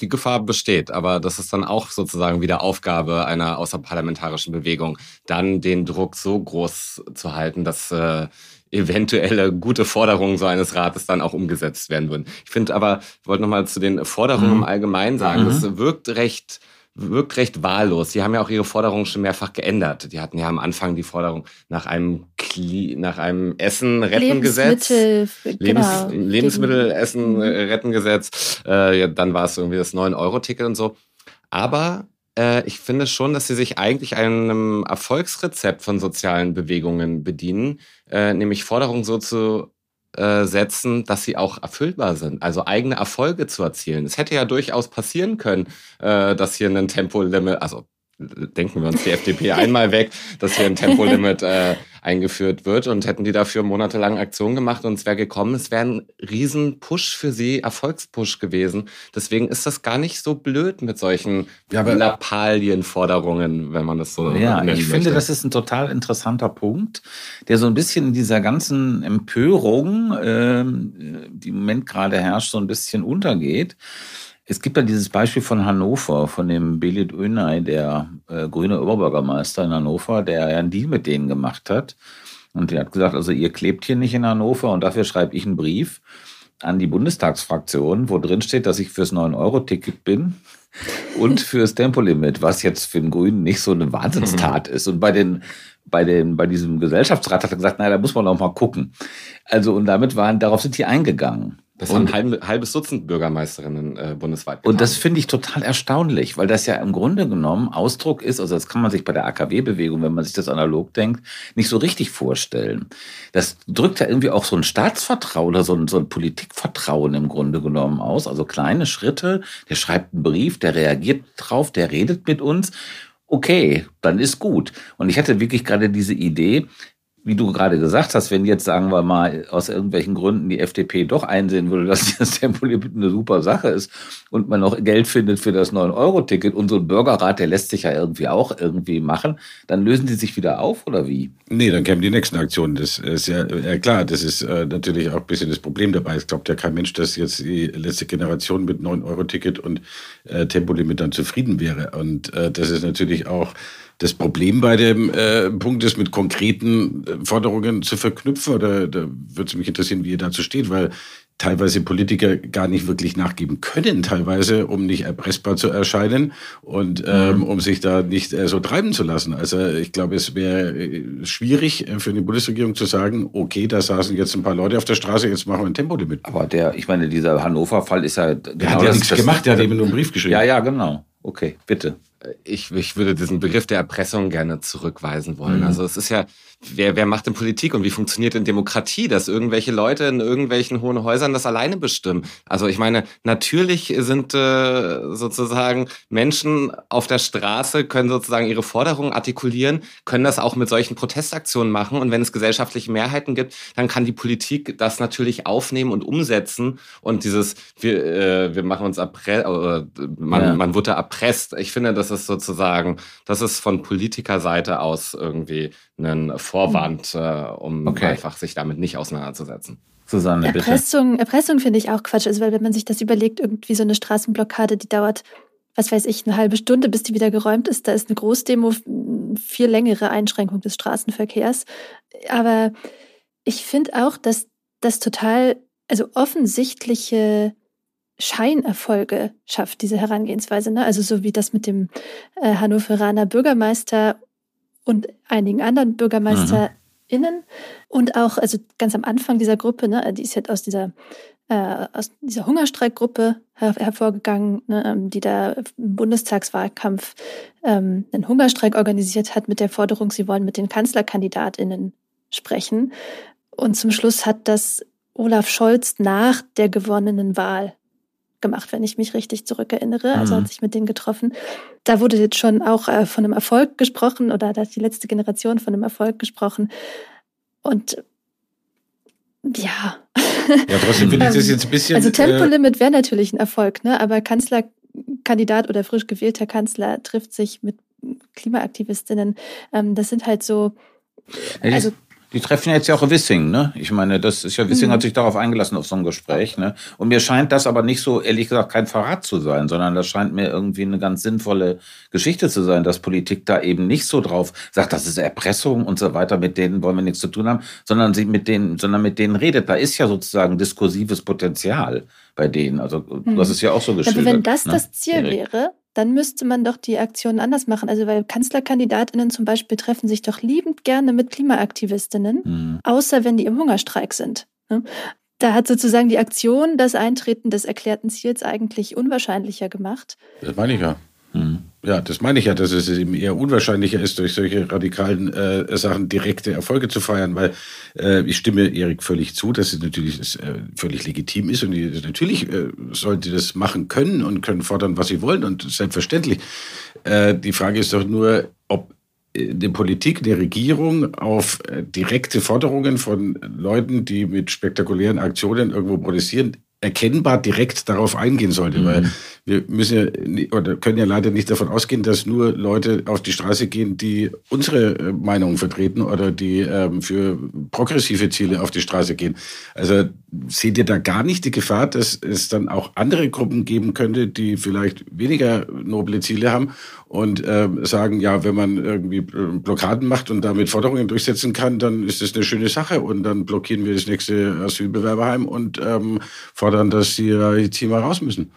Die Gefahr besteht, aber das ist dann auch sozusagen wieder Aufgabe einer außerparlamentarischen Bewegung, dann den Druck so groß zu halten, dass äh, eventuelle gute Forderungen so eines Rates dann auch umgesetzt werden würden. Ich finde aber, ich wollte nochmal zu den Forderungen mhm. im Allgemeinen sagen, mhm. das wirkt recht wirkt recht wahllos. Sie haben ja auch ihre Forderungen schon mehrfach geändert. Die hatten ja am Anfang die Forderung nach einem Kli nach einem Essen retten Gesetz, Lebensmittel, genau, Lebensmittel Essen mhm. retten Gesetz. Äh, ja, dann war es irgendwie das 9 Euro Ticket und so. Aber äh, ich finde schon, dass sie sich eigentlich einem Erfolgsrezept von sozialen Bewegungen bedienen, äh, nämlich Forderungen so zu äh, setzen, dass sie auch erfüllbar sind, also eigene Erfolge zu erzielen. Es hätte ja durchaus passieren können, äh, dass hier ein Tempolimit, also denken wir uns die FDP einmal weg, dass hier ein Tempolimit äh, eingeführt wird und hätten die dafür monatelang Aktionen gemacht und es wäre gekommen, es wäre ein riesen Push für sie, Erfolgspush gewesen. Deswegen ist das gar nicht so blöd mit solchen ja, Lappalienforderungen, wenn man das so Ja, ich finde, das ist ein total interessanter Punkt, der so ein bisschen in dieser ganzen Empörung, äh, die im Moment gerade herrscht, so ein bisschen untergeht. Es gibt ja dieses Beispiel von Hannover, von dem Belit Önay, der äh, grüne Oberbürgermeister in Hannover, der einen Deal mit denen gemacht hat. Und der hat gesagt, also ihr klebt hier nicht in Hannover und dafür schreibe ich einen Brief an die Bundestagsfraktion, wo drin steht, dass ich fürs 9-Euro-Ticket bin und [LAUGHS] fürs Tempolimit, was jetzt für den Grünen nicht so eine Wahnsinnstat ist. Und bei den bei, den, bei diesem Gesellschaftsrat hat er gesagt, naja, da muss man auch mal gucken. Also, und damit waren, darauf sind die eingegangen. Das haben ein halbes Dutzend Bürgermeisterinnen äh, bundesweit getan. Und das finde ich total erstaunlich, weil das ja im Grunde genommen Ausdruck ist, also das kann man sich bei der AKW-Bewegung, wenn man sich das analog denkt, nicht so richtig vorstellen. Das drückt ja irgendwie auch so ein Staatsvertrauen oder so ein, so ein Politikvertrauen im Grunde genommen aus. Also kleine Schritte, der schreibt einen Brief, der reagiert drauf, der redet mit uns okay, dann ist gut. Und ich hatte wirklich gerade diese Idee, wie du gerade gesagt hast, wenn jetzt, sagen wir mal, aus irgendwelchen Gründen die FDP doch einsehen würde, [LAUGHS] dass das Tempolimit eine super Sache ist und man noch Geld findet für das 9-Euro-Ticket und so ein Bürgerrat, der lässt sich ja irgendwie auch irgendwie machen, dann lösen die sich wieder auf oder wie? Nee, dann kämen die nächsten Aktionen. Das ist ja, ja klar, das ist äh, natürlich auch ein bisschen das Problem dabei. Es glaubt ja kein Mensch, dass jetzt die letzte Generation mit 9-Euro-Ticket und äh, Tempolimit dann zufrieden wäre. Und äh, das ist natürlich auch das Problem bei dem äh, Punkt ist, mit konkreten äh, Forderungen zu verknüpfen. Oder da würde es mich interessieren, wie ihr dazu steht, weil teilweise Politiker gar nicht wirklich nachgeben können, teilweise, um nicht erpressbar zu erscheinen und ähm, mhm. um sich da nicht äh, so treiben zu lassen. Also ich glaube, es wäre äh, schwierig äh, für eine Bundesregierung zu sagen, okay, da saßen jetzt ein paar Leute auf der Straße, jetzt machen wir ein Tempolimit. Aber der, ich meine, dieser Hannover-Fall ist ja genau Der hat ja nichts gemacht, der hat eben nur einen Brief geschrieben. Ja, ja, genau. Okay, bitte. Ich, ich würde diesen Begriff der Erpressung gerne zurückweisen wollen. Mhm. Also es ist ja, wer, wer macht denn Politik und wie funktioniert denn Demokratie, dass irgendwelche Leute in irgendwelchen hohen Häusern das alleine bestimmen? Also ich meine, natürlich sind äh, sozusagen Menschen auf der Straße, können sozusagen ihre Forderungen artikulieren, können das auch mit solchen Protestaktionen machen. Und wenn es gesellschaftliche Mehrheiten gibt, dann kann die Politik das natürlich aufnehmen und umsetzen. Und dieses, wir, äh, wir machen uns erpresst, man, ja. man wurde erpresst. Ich finde, das ist sozusagen, das ist von Politikerseite aus irgendwie ein Vorwand, hm. äh, um okay. einfach sich damit nicht auseinanderzusetzen. Susanne, Erpressung, bitte. Erpressung finde ich auch Quatsch. Also, weil wenn man sich das überlegt, irgendwie so eine Straßenblockade, die dauert, was weiß ich, eine halbe Stunde, bis die wieder geräumt ist. Da ist eine Großdemo viel längere Einschränkung des Straßenverkehrs. Aber ich finde auch, dass das total, also offensichtliche Scheinerfolge schafft, diese Herangehensweise. Ne? Also so wie das mit dem äh, Hannoveraner Bürgermeister und einigen anderen BürgermeisterInnen. Mhm. Und auch, also ganz am Anfang dieser Gruppe, ne, die ist jetzt aus dieser, äh, aus dieser Hungerstreikgruppe her hervorgegangen, ne, ähm, die da im Bundestagswahlkampf ähm, einen Hungerstreik organisiert hat mit der Forderung, sie wollen mit den KanzlerkandidatInnen sprechen. Und zum Schluss hat das Olaf Scholz nach der gewonnenen Wahl gemacht, wenn ich mich richtig zurückerinnere. Also hat mhm. sich mit denen getroffen. Da wurde jetzt schon auch äh, von einem Erfolg gesprochen oder da hat die letzte Generation von einem Erfolg gesprochen. Und ja. Ja, trotzdem finde ich [LAUGHS] das jetzt ein bisschen. Also Tempolimit wäre natürlich ein Erfolg, ne? Aber Kanzlerkandidat oder frisch gewählter Kanzler trifft sich mit Klimaaktivistinnen. Ähm, das sind halt so. Also, die treffen jetzt ja auch Wissing, ne? Ich meine, das ist ja, Wissing mhm. hat sich darauf eingelassen auf so ein Gespräch, ne? Und mir scheint das aber nicht so, ehrlich gesagt, kein Verrat zu sein, sondern das scheint mir irgendwie eine ganz sinnvolle Geschichte zu sein, dass Politik da eben nicht so drauf sagt, das ist Erpressung und so weiter, mit denen wollen wir nichts zu tun haben, sondern sie mit denen, sondern mit denen redet. Da ist ja sozusagen diskursives Potenzial bei denen. Also, mhm. das ist ja auch so geschildert. Aber wenn das ne? das Ziel Erik. wäre, dann müsste man doch die Aktionen anders machen. Also weil Kanzlerkandidatinnen zum Beispiel treffen sich doch liebend gerne mit Klimaaktivistinnen, mhm. außer wenn die im Hungerstreik sind. Ne? Da hat sozusagen die Aktion das Eintreten des erklärten Ziels eigentlich unwahrscheinlicher gemacht. Das meine ich ja. Mhm. Ja, das meine ich ja, dass es eben eher unwahrscheinlicher ist, durch solche radikalen äh, Sachen direkte Erfolge zu feiern, weil äh, ich stimme Erik völlig zu, dass es natürlich das, äh, völlig legitim ist und die, natürlich äh, sollte das machen können und können fordern, was sie wollen und selbstverständlich. Äh, die Frage ist doch nur, ob äh, die Politik der Regierung auf äh, direkte Forderungen von Leuten, die mit spektakulären Aktionen irgendwo protestieren, erkennbar direkt darauf eingehen sollte, mhm. weil wir müssen ja oder können ja leider nicht davon ausgehen, dass nur Leute auf die Straße gehen, die unsere äh, Meinungen vertreten oder die ähm, für progressive Ziele auf die Straße gehen. Also seht ihr da gar nicht die Gefahr, dass es dann auch andere Gruppen geben könnte, die vielleicht weniger noble Ziele haben und äh, sagen, ja, wenn man irgendwie äh, Blockaden macht und damit Forderungen durchsetzen kann, dann ist das eine schöne Sache und dann blockieren wir das nächste Asylbewerberheim und ähm, fordern, dass sie jetzt hier mal raus müssen.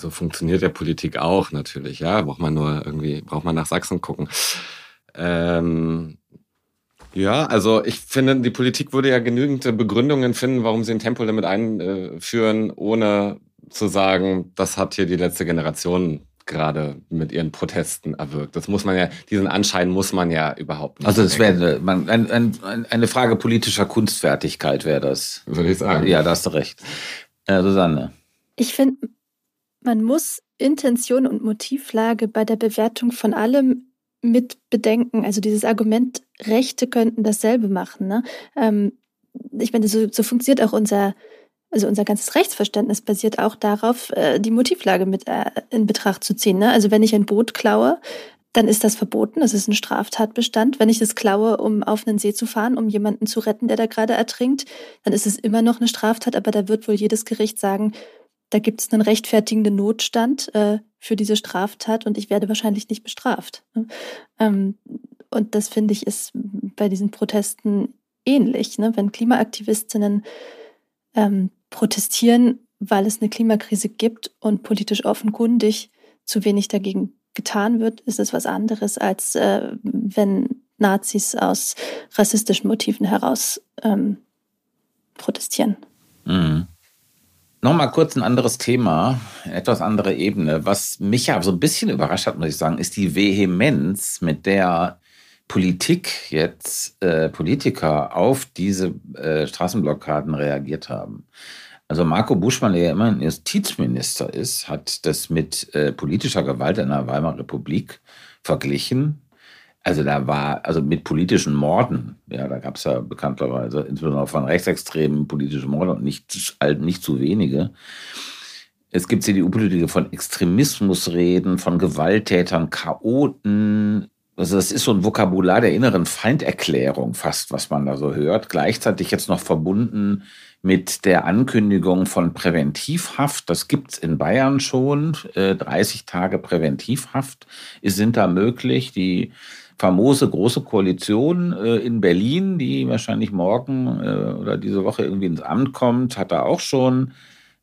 So funktioniert ja Politik auch natürlich, ja. Braucht man nur irgendwie, braucht man nach Sachsen gucken. Ähm, ja, also ich finde, die Politik würde ja genügend Begründungen finden, warum sie ein Tempolimit einführen, ohne zu sagen, das hat hier die letzte Generation gerade mit ihren Protesten erwirkt. Das muss man ja, diesen Anschein muss man ja überhaupt nicht. Also es wäre ein, ein, ein, eine Frage politischer Kunstfertigkeit, wäre das. Würde ich sagen. Ja, da hast du recht. Äh, Susanne. Ich finde, man muss Intention und Motivlage bei der Bewertung von allem mit bedenken. Also dieses Argument, Rechte könnten dasselbe machen. Ne? Ähm, ich meine, so, so funktioniert auch unser also unser ganzes Rechtsverständnis basiert auch darauf, äh, die Motivlage mit äh, in Betracht zu ziehen. Ne? Also wenn ich ein Boot klaue, dann ist das verboten, das ist ein Straftatbestand. Wenn ich es klaue, um auf einen See zu fahren, um jemanden zu retten, der da gerade ertrinkt, dann ist es immer noch eine Straftat, aber da wird wohl jedes Gericht sagen, da gibt es einen rechtfertigenden Notstand äh, für diese Straftat und ich werde wahrscheinlich nicht bestraft. Ne? Ähm, und das finde ich ist bei diesen Protesten ähnlich. Ne? Wenn Klimaaktivistinnen ähm, protestieren, weil es eine Klimakrise gibt und politisch offenkundig zu wenig dagegen getan wird, ist es was anderes, als äh, wenn Nazis aus rassistischen Motiven heraus ähm, protestieren. Mhm. Nochmal kurz ein anderes Thema, etwas andere Ebene. Was mich ja so ein bisschen überrascht hat, muss ich sagen, ist die Vehemenz, mit der Politik jetzt, äh, Politiker auf diese äh, Straßenblockaden reagiert haben. Also Marco Buschmann, der ja immer ein Justizminister ist, hat das mit äh, politischer Gewalt in der Weimarer Republik verglichen. Also da war, also mit politischen Morden, ja, da gab es ja bekannterweise, insbesondere von Rechtsextremen, politische Morde und nicht, nicht zu wenige. Es gibt CDU-Politiker von Extremismus reden, von Gewalttätern, Chaoten. Also das ist so ein Vokabular der inneren Feinderklärung fast, was man da so hört. Gleichzeitig jetzt noch verbunden mit der Ankündigung von Präventivhaft. Das gibt's in Bayern schon. 30 äh, Tage Präventivhaft sind da möglich. Die famose große Koalition äh, in Berlin, die wahrscheinlich morgen äh, oder diese Woche irgendwie ins Amt kommt, hat da auch schon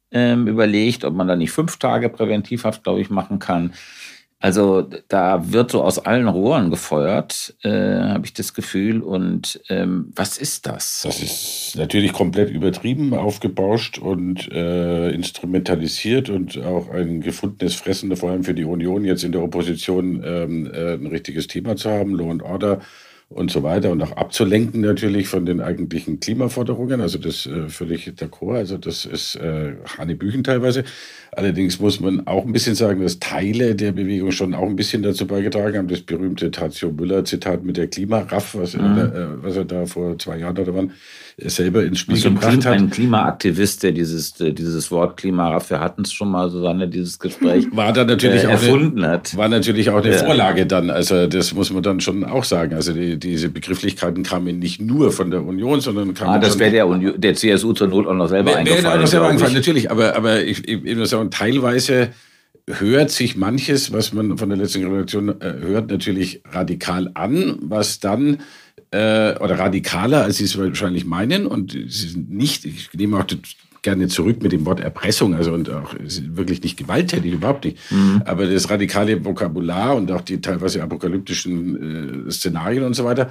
ähm, überlegt, ob man da nicht fünf Tage Präventivhaft, glaube ich, machen kann. Also da wird so aus allen Rohren gefeuert, äh, habe ich das Gefühl. Und ähm, was ist das? Das ist natürlich komplett übertrieben, aufgebauscht und äh, instrumentalisiert und auch ein gefundenes Fressen, vor allem für die Union jetzt in der Opposition ähm, äh, ein richtiges Thema zu haben, Law and Order und so weiter und auch abzulenken natürlich von den eigentlichen Klimaforderungen. Also das äh, völlig d'accord. Also das ist äh, Hanebüchen teilweise. Allerdings muss man auch ein bisschen sagen, dass Teile der Bewegung schon auch ein bisschen dazu beigetragen haben. Das berühmte Tatio Müller-Zitat mit der Klimaraff, was, mhm. er, äh, was er da vor zwei Jahren oder wann selber ins Spiel also gebracht hat. Ein Klimaaktivist, der dieses, dieses Wort Klimaraff, wir hatten es schon mal, Susanne, dieses Gespräch [LAUGHS] war da natürlich äh, erfunden eine, hat. War natürlich auch eine ja. Vorlage dann. Also das muss man dann schon auch sagen. Also die, diese Begrifflichkeiten kamen nicht nur von der Union, sondern kamen. Ah, das wäre der, der CSU zur Not auch noch selber wär, eingefallen. Wäre noch selber eingefallen, natürlich. Aber, aber ich, ich, ich muss sagen, teilweise hört sich manches, was man von der letzten Generation äh, hört, natürlich radikal an, was dann äh, oder radikaler, als sie es wahrscheinlich meinen. Und sie sind nicht, ich nehme auch gerne zurück mit dem Wort Erpressung, also und auch wirklich nicht gewalttätig, überhaupt nicht. Mhm. Aber das radikale Vokabular und auch die teilweise apokalyptischen äh, Szenarien und so weiter,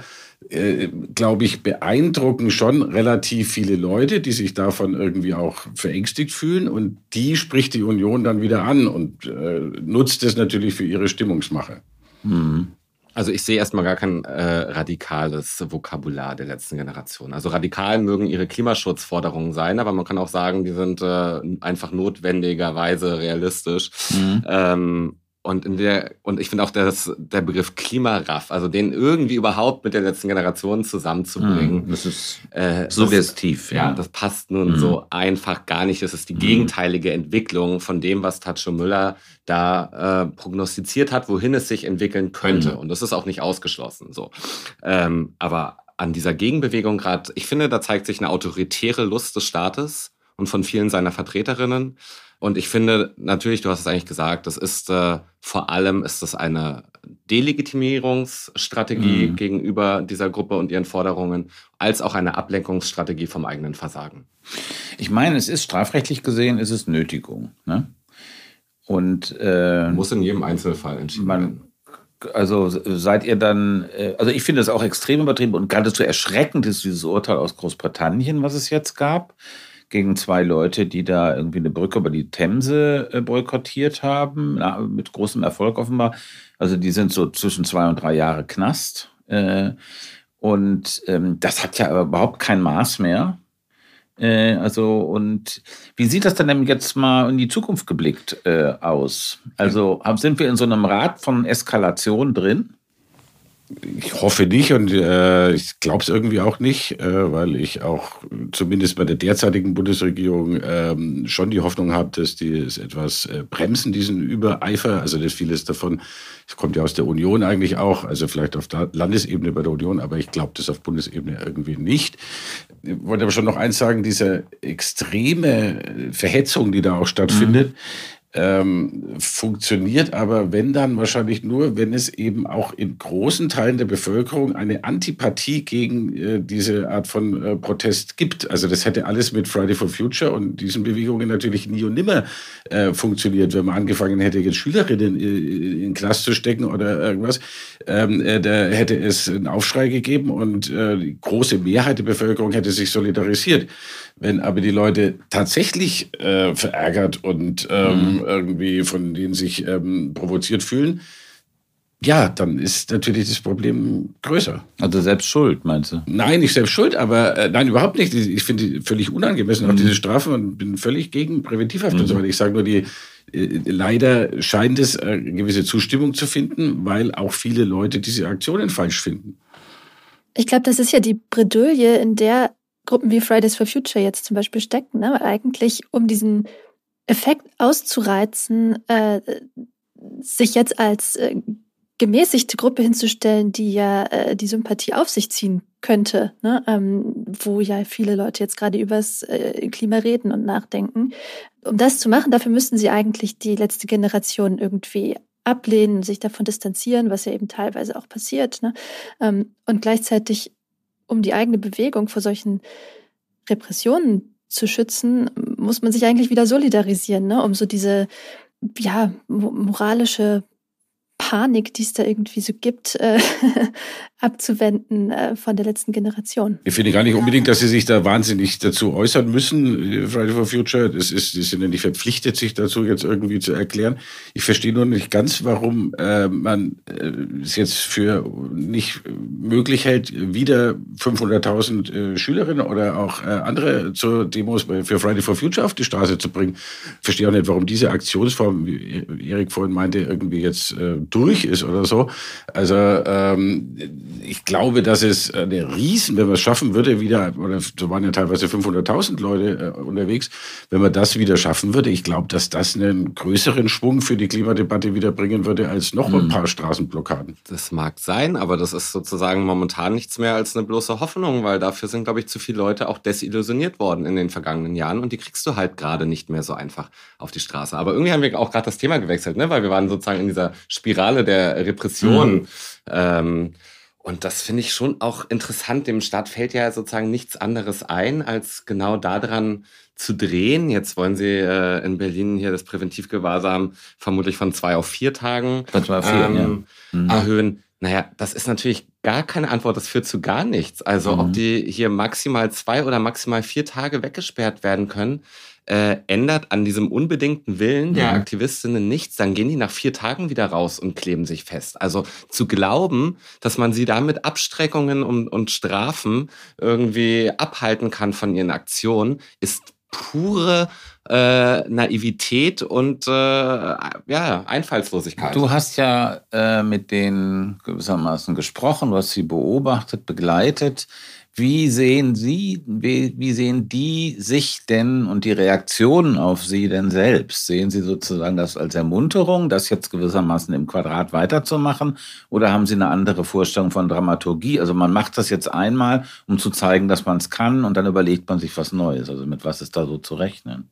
äh, glaube ich, beeindrucken schon relativ viele Leute, die sich davon irgendwie auch verängstigt fühlen. Und die spricht die Union dann wieder an und äh, nutzt es natürlich für ihre Stimmungsmache. Mhm. Also ich sehe erstmal gar kein äh, radikales Vokabular der letzten Generation. Also radikal mögen ihre Klimaschutzforderungen sein, aber man kann auch sagen, die sind äh, einfach notwendigerweise realistisch. Mhm. Ähm, und in der, und ich finde auch das, der Begriff Klimaraff, also den irgendwie überhaupt mit der letzten Generation zusammenzubringen. Mm, das ist äh, suggestiv, ja. ja. Das passt nun mm. so einfach gar nicht. Das ist die mm. gegenteilige Entwicklung von dem, was Tacho Müller da äh, prognostiziert hat, wohin es sich entwickeln könnte. Und das ist auch nicht ausgeschlossen. So. Ähm, aber an dieser Gegenbewegung gerade, ich finde, da zeigt sich eine autoritäre Lust des Staates und von vielen seiner Vertreterinnen und ich finde, natürlich, du hast es eigentlich gesagt, das ist äh, vor allem ist das eine Delegitimierungsstrategie mhm. gegenüber dieser Gruppe und ihren Forderungen, als auch eine Ablenkungsstrategie vom eigenen Versagen. Ich meine, es ist strafrechtlich gesehen, ist es Nötigung. Ne? Und äh, muss in jedem Einzelfall entschieden werden. Also seid ihr dann, äh, also ich finde es auch extrem übertrieben und geradezu erschreckend ist dieses Urteil aus Großbritannien, was es jetzt gab gegen zwei Leute, die da irgendwie eine Brücke über die Themse äh, boykottiert haben, na, mit großem Erfolg offenbar. Also die sind so zwischen zwei und drei Jahre Knast. Äh, und ähm, das hat ja überhaupt kein Maß mehr. Äh, also, und wie sieht das denn jetzt mal in die Zukunft geblickt äh, aus? Also sind wir in so einem Rad von Eskalation drin? Ich hoffe nicht und äh, ich glaube es irgendwie auch nicht, äh, weil ich auch zumindest bei der derzeitigen Bundesregierung ähm, schon die Hoffnung habe, dass die es etwas äh, bremsen, diesen Übereifer. Also das vieles davon, das kommt ja aus der Union eigentlich auch, also vielleicht auf Landesebene bei der Union, aber ich glaube das auf Bundesebene irgendwie nicht. Ich wollte aber schon noch eins sagen, diese extreme Verhetzung, die da auch stattfindet, mhm ähm, funktioniert aber, wenn dann wahrscheinlich nur, wenn es eben auch in großen Teilen der Bevölkerung eine Antipathie gegen äh, diese Art von äh, Protest gibt. Also das hätte alles mit Friday for Future und diesen Bewegungen natürlich nie und nimmer äh, funktioniert, wenn man angefangen hätte, jetzt Schülerinnen äh, in den Knast zu stecken oder irgendwas. Ähm, äh, da hätte es einen Aufschrei gegeben und äh, die große Mehrheit der Bevölkerung hätte sich solidarisiert. Wenn aber die Leute tatsächlich äh, verärgert und ähm, mhm. irgendwie von denen sich ähm, provoziert fühlen, ja, dann ist natürlich das Problem größer. Also selbst schuld, meinst du? Nein, nicht selbst schuld, aber äh, nein, überhaupt nicht. Ich finde die völlig unangemessen, mhm. auch diese Strafe und bin völlig gegen Präventivhaft mhm. und so weiter. Ich sage nur, die äh, leider scheint es äh, gewisse Zustimmung zu finden, weil auch viele Leute diese Aktionen falsch finden. Ich glaube, das ist ja die Bredouille, in der Gruppen wie Fridays for Future jetzt zum Beispiel stecken, ne? eigentlich um diesen Effekt auszureizen, äh, sich jetzt als äh, gemäßigte Gruppe hinzustellen, die ja äh, die Sympathie auf sich ziehen könnte, ne? ähm, wo ja viele Leute jetzt gerade übers äh, Klima reden und nachdenken. Um das zu machen, dafür müssten sie eigentlich die letzte Generation irgendwie ablehnen, sich davon distanzieren, was ja eben teilweise auch passiert. Ne? Ähm, und gleichzeitig um die eigene Bewegung vor solchen Repressionen zu schützen, muss man sich eigentlich wieder solidarisieren, ne? um so diese ja, moralische Panik, die es da irgendwie so gibt, äh, [LAUGHS] abzuwenden äh, von der letzten Generation. Ich finde gar nicht unbedingt, dass sie sich da wahnsinnig dazu äußern müssen, äh, Friday for Future. Das ist, die sind ja nicht verpflichtet, sich dazu jetzt irgendwie zu erklären. Ich verstehe nur nicht ganz, warum äh, man äh, es jetzt für nicht möglich hält, wieder 500.000 äh, Schülerinnen oder auch andere zu Demos für Friday for Future auf die Straße zu bringen. Ich verstehe auch nicht, warum diese Aktionsform, wie Erik vorhin meinte, irgendwie jetzt durch ist oder so. Also ähm, ich glaube, dass es eine Riesen, wenn man es schaffen würde, wieder, oder so waren ja teilweise 500.000 Leute äh, unterwegs, wenn man das wieder schaffen würde, ich glaube, dass das einen größeren Schwung für die Klimadebatte wieder bringen würde als noch ein mhm. paar Straßenblockaden. Das mag sein, aber das ist sozusagen momentan nichts mehr als eine bloße Hoffnung, weil dafür sind, glaube ich, zu viele Leute auch desillusioniert worden in den vergangenen Jahren und die kriegst du halt gerade nicht mehr so einfach auf die Straße. Aber irgendwie haben wir auch gerade das Thema gewechselt, ne? weil wir waren sozusagen in dieser Spirale der Repression. Mhm. Ähm, und das finde ich schon auch interessant. Dem Staat fällt ja sozusagen nichts anderes ein, als genau daran zu drehen. Jetzt wollen sie äh, in Berlin hier das Präventivgewahrsam vermutlich von zwei auf vier Tagen vier, ähm, ja. Mhm. erhöhen. Naja, das ist natürlich gar keine Antwort. Das führt zu gar nichts. Also mhm. ob die hier maximal zwei oder maximal vier Tage weggesperrt werden können, äh, ändert an diesem unbedingten Willen der mhm. Aktivistinnen nichts, dann gehen die nach vier Tagen wieder raus und kleben sich fest. Also zu glauben, dass man sie damit Abstreckungen und, und Strafen irgendwie abhalten kann von ihren Aktionen, ist pure äh, Naivität und äh, ja, Einfallslosigkeit. Du hast ja äh, mit denen gewissermaßen gesprochen, du hast sie beobachtet, begleitet. Wie sehen Sie, wie, wie, sehen die sich denn und die Reaktionen auf Sie denn selbst? Sehen Sie sozusagen das als Ermunterung, das jetzt gewissermaßen im Quadrat weiterzumachen? Oder haben Sie eine andere Vorstellung von Dramaturgie? Also man macht das jetzt einmal, um zu zeigen, dass man es kann und dann überlegt man sich was Neues. Also mit was ist da so zu rechnen?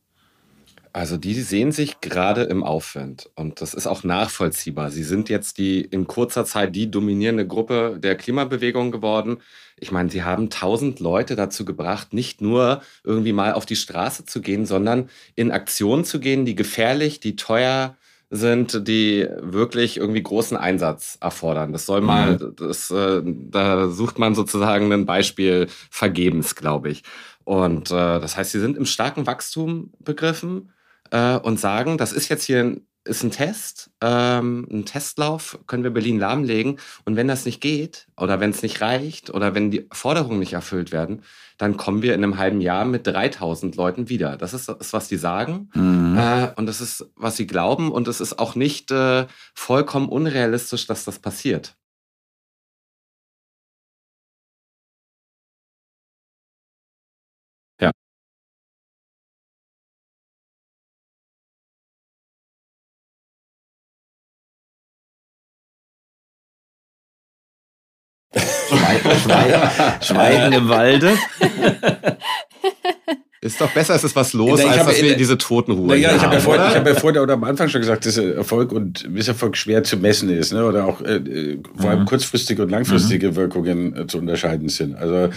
Also die sehen sich gerade im Aufwind und das ist auch nachvollziehbar. Sie sind jetzt die in kurzer Zeit die dominierende Gruppe der Klimabewegung geworden. Ich meine, sie haben tausend Leute dazu gebracht, nicht nur irgendwie mal auf die Straße zu gehen, sondern in Aktionen zu gehen, die gefährlich, die teuer sind, die wirklich irgendwie großen Einsatz erfordern. Das soll mal, mhm. das, äh, da sucht man sozusagen ein Beispiel vergebens, glaube ich. Und äh, das heißt, sie sind im starken Wachstum begriffen äh, und sagen, das ist jetzt hier ein, ist ein Test, ähm, ein Testlauf, können wir Berlin lahmlegen. Und wenn das nicht geht oder wenn es nicht reicht oder wenn die Forderungen nicht erfüllt werden, dann kommen wir in einem halben Jahr mit 3000 Leuten wieder. Das ist, das, was die sagen mhm. äh, und das ist, was sie glauben und es ist auch nicht äh, vollkommen unrealistisch, dass das passiert. Schweigen, [LAUGHS] Schweigen im Walde. Ist doch besser, es ist was los, Na, ich als habe dass in- wir diese Totenruhe Naja, hier ich habe ja, haben, vorhin, ich hab ja vorhin oder am Anfang schon gesagt, dass Erfolg und Misserfolg schwer zu messen ist, ne? oder auch äh, äh, vor allem kurzfristige und langfristige Wirkungen äh, zu unterscheiden sind. Also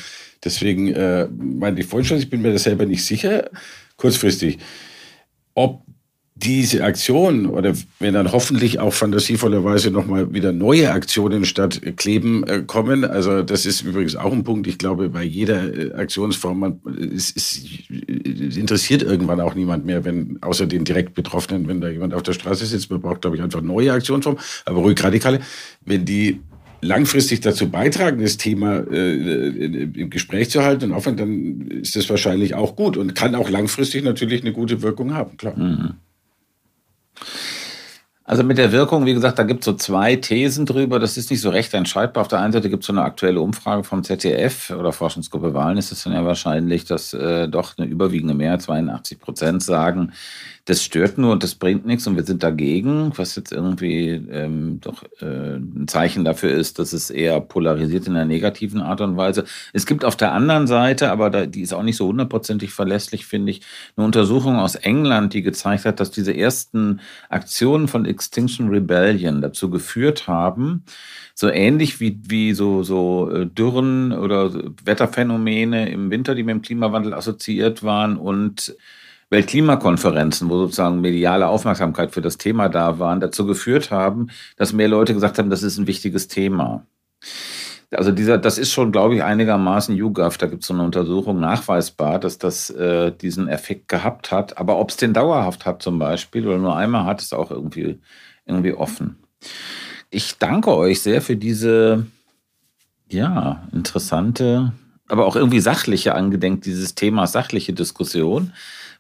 deswegen äh, meinte ich vorhin schon, ich bin mir das selber nicht sicher, kurzfristig, ob diese Aktion oder wenn dann hoffentlich auch fantasievollerweise nochmal wieder neue Aktionen statt äh, Kleben äh, kommen. Also das ist übrigens auch ein Punkt. Ich glaube, bei jeder äh, Aktionsform, man, es, es, es interessiert irgendwann auch niemand mehr, wenn außer den direkt Betroffenen, wenn da jemand auf der Straße sitzt. Man braucht, glaube ich, einfach neue Aktionsformen, aber ruhig radikale. Wenn die langfristig dazu beitragen, das Thema äh, im Gespräch zu halten und aufhören, dann ist das wahrscheinlich auch gut und kann auch langfristig natürlich eine gute Wirkung haben, klar. Also mit der Wirkung, wie gesagt, da gibt es so zwei Thesen drüber. Das ist nicht so recht entscheidbar. Auf der einen Seite gibt es so eine aktuelle Umfrage vom ZDF oder Forschungsgruppe Wahlen ist es dann ja wahrscheinlich, dass äh, doch eine überwiegende Mehrheit, 82 Prozent, sagen, das stört nur und das bringt nichts und wir sind dagegen, was jetzt irgendwie ähm, doch äh, ein Zeichen dafür ist, dass es eher polarisiert in einer negativen Art und Weise. Es gibt auf der anderen Seite, aber da, die ist auch nicht so hundertprozentig verlässlich, finde ich, eine Untersuchung aus England, die gezeigt hat, dass diese ersten Aktionen von Extinction Rebellion dazu geführt haben, so ähnlich wie, wie so, so äh, Dürren oder Wetterphänomene im Winter, die mit dem Klimawandel assoziiert waren und Weltklimakonferenzen, wo sozusagen mediale Aufmerksamkeit für das Thema da waren, dazu geführt haben, dass mehr Leute gesagt haben, das ist ein wichtiges Thema. Also dieser, das ist schon, glaube ich, einigermaßen YouGov. Da gibt es so eine Untersuchung nachweisbar, dass das äh, diesen Effekt gehabt hat. Aber ob es den dauerhaft hat zum Beispiel oder nur einmal hat, ist auch irgendwie, irgendwie offen. Ich danke euch sehr für diese, ja, interessante, aber auch irgendwie sachliche, angedenkt dieses Thema sachliche Diskussion.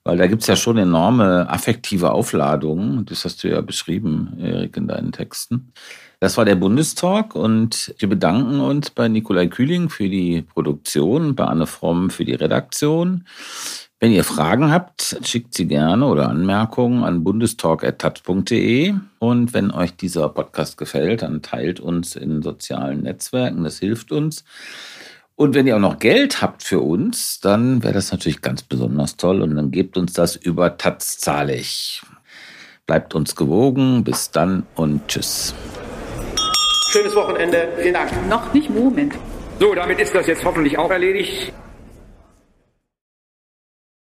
Weil da gibt es ja schon enorme affektive Aufladungen. Das hast du ja beschrieben, Erik, in deinen Texten. Das war der Bundestalk und wir bedanken uns bei Nikolai Kühling für die Produktion, bei Anne Fromm für die Redaktion. Wenn ihr Fragen habt, schickt sie gerne oder Anmerkungen an bundestalk.tat.de. Und wenn euch dieser Podcast gefällt, dann teilt uns in sozialen Netzwerken. Das hilft uns. Und wenn ihr auch noch Geld habt für uns, dann wäre das natürlich ganz besonders toll. Und dann gebt uns das über Taz zahlig. Bleibt uns gewogen. Bis dann und tschüss. Schönes Wochenende. Vielen Dank. Noch nicht Moment. So, damit ist das jetzt hoffentlich auch erledigt.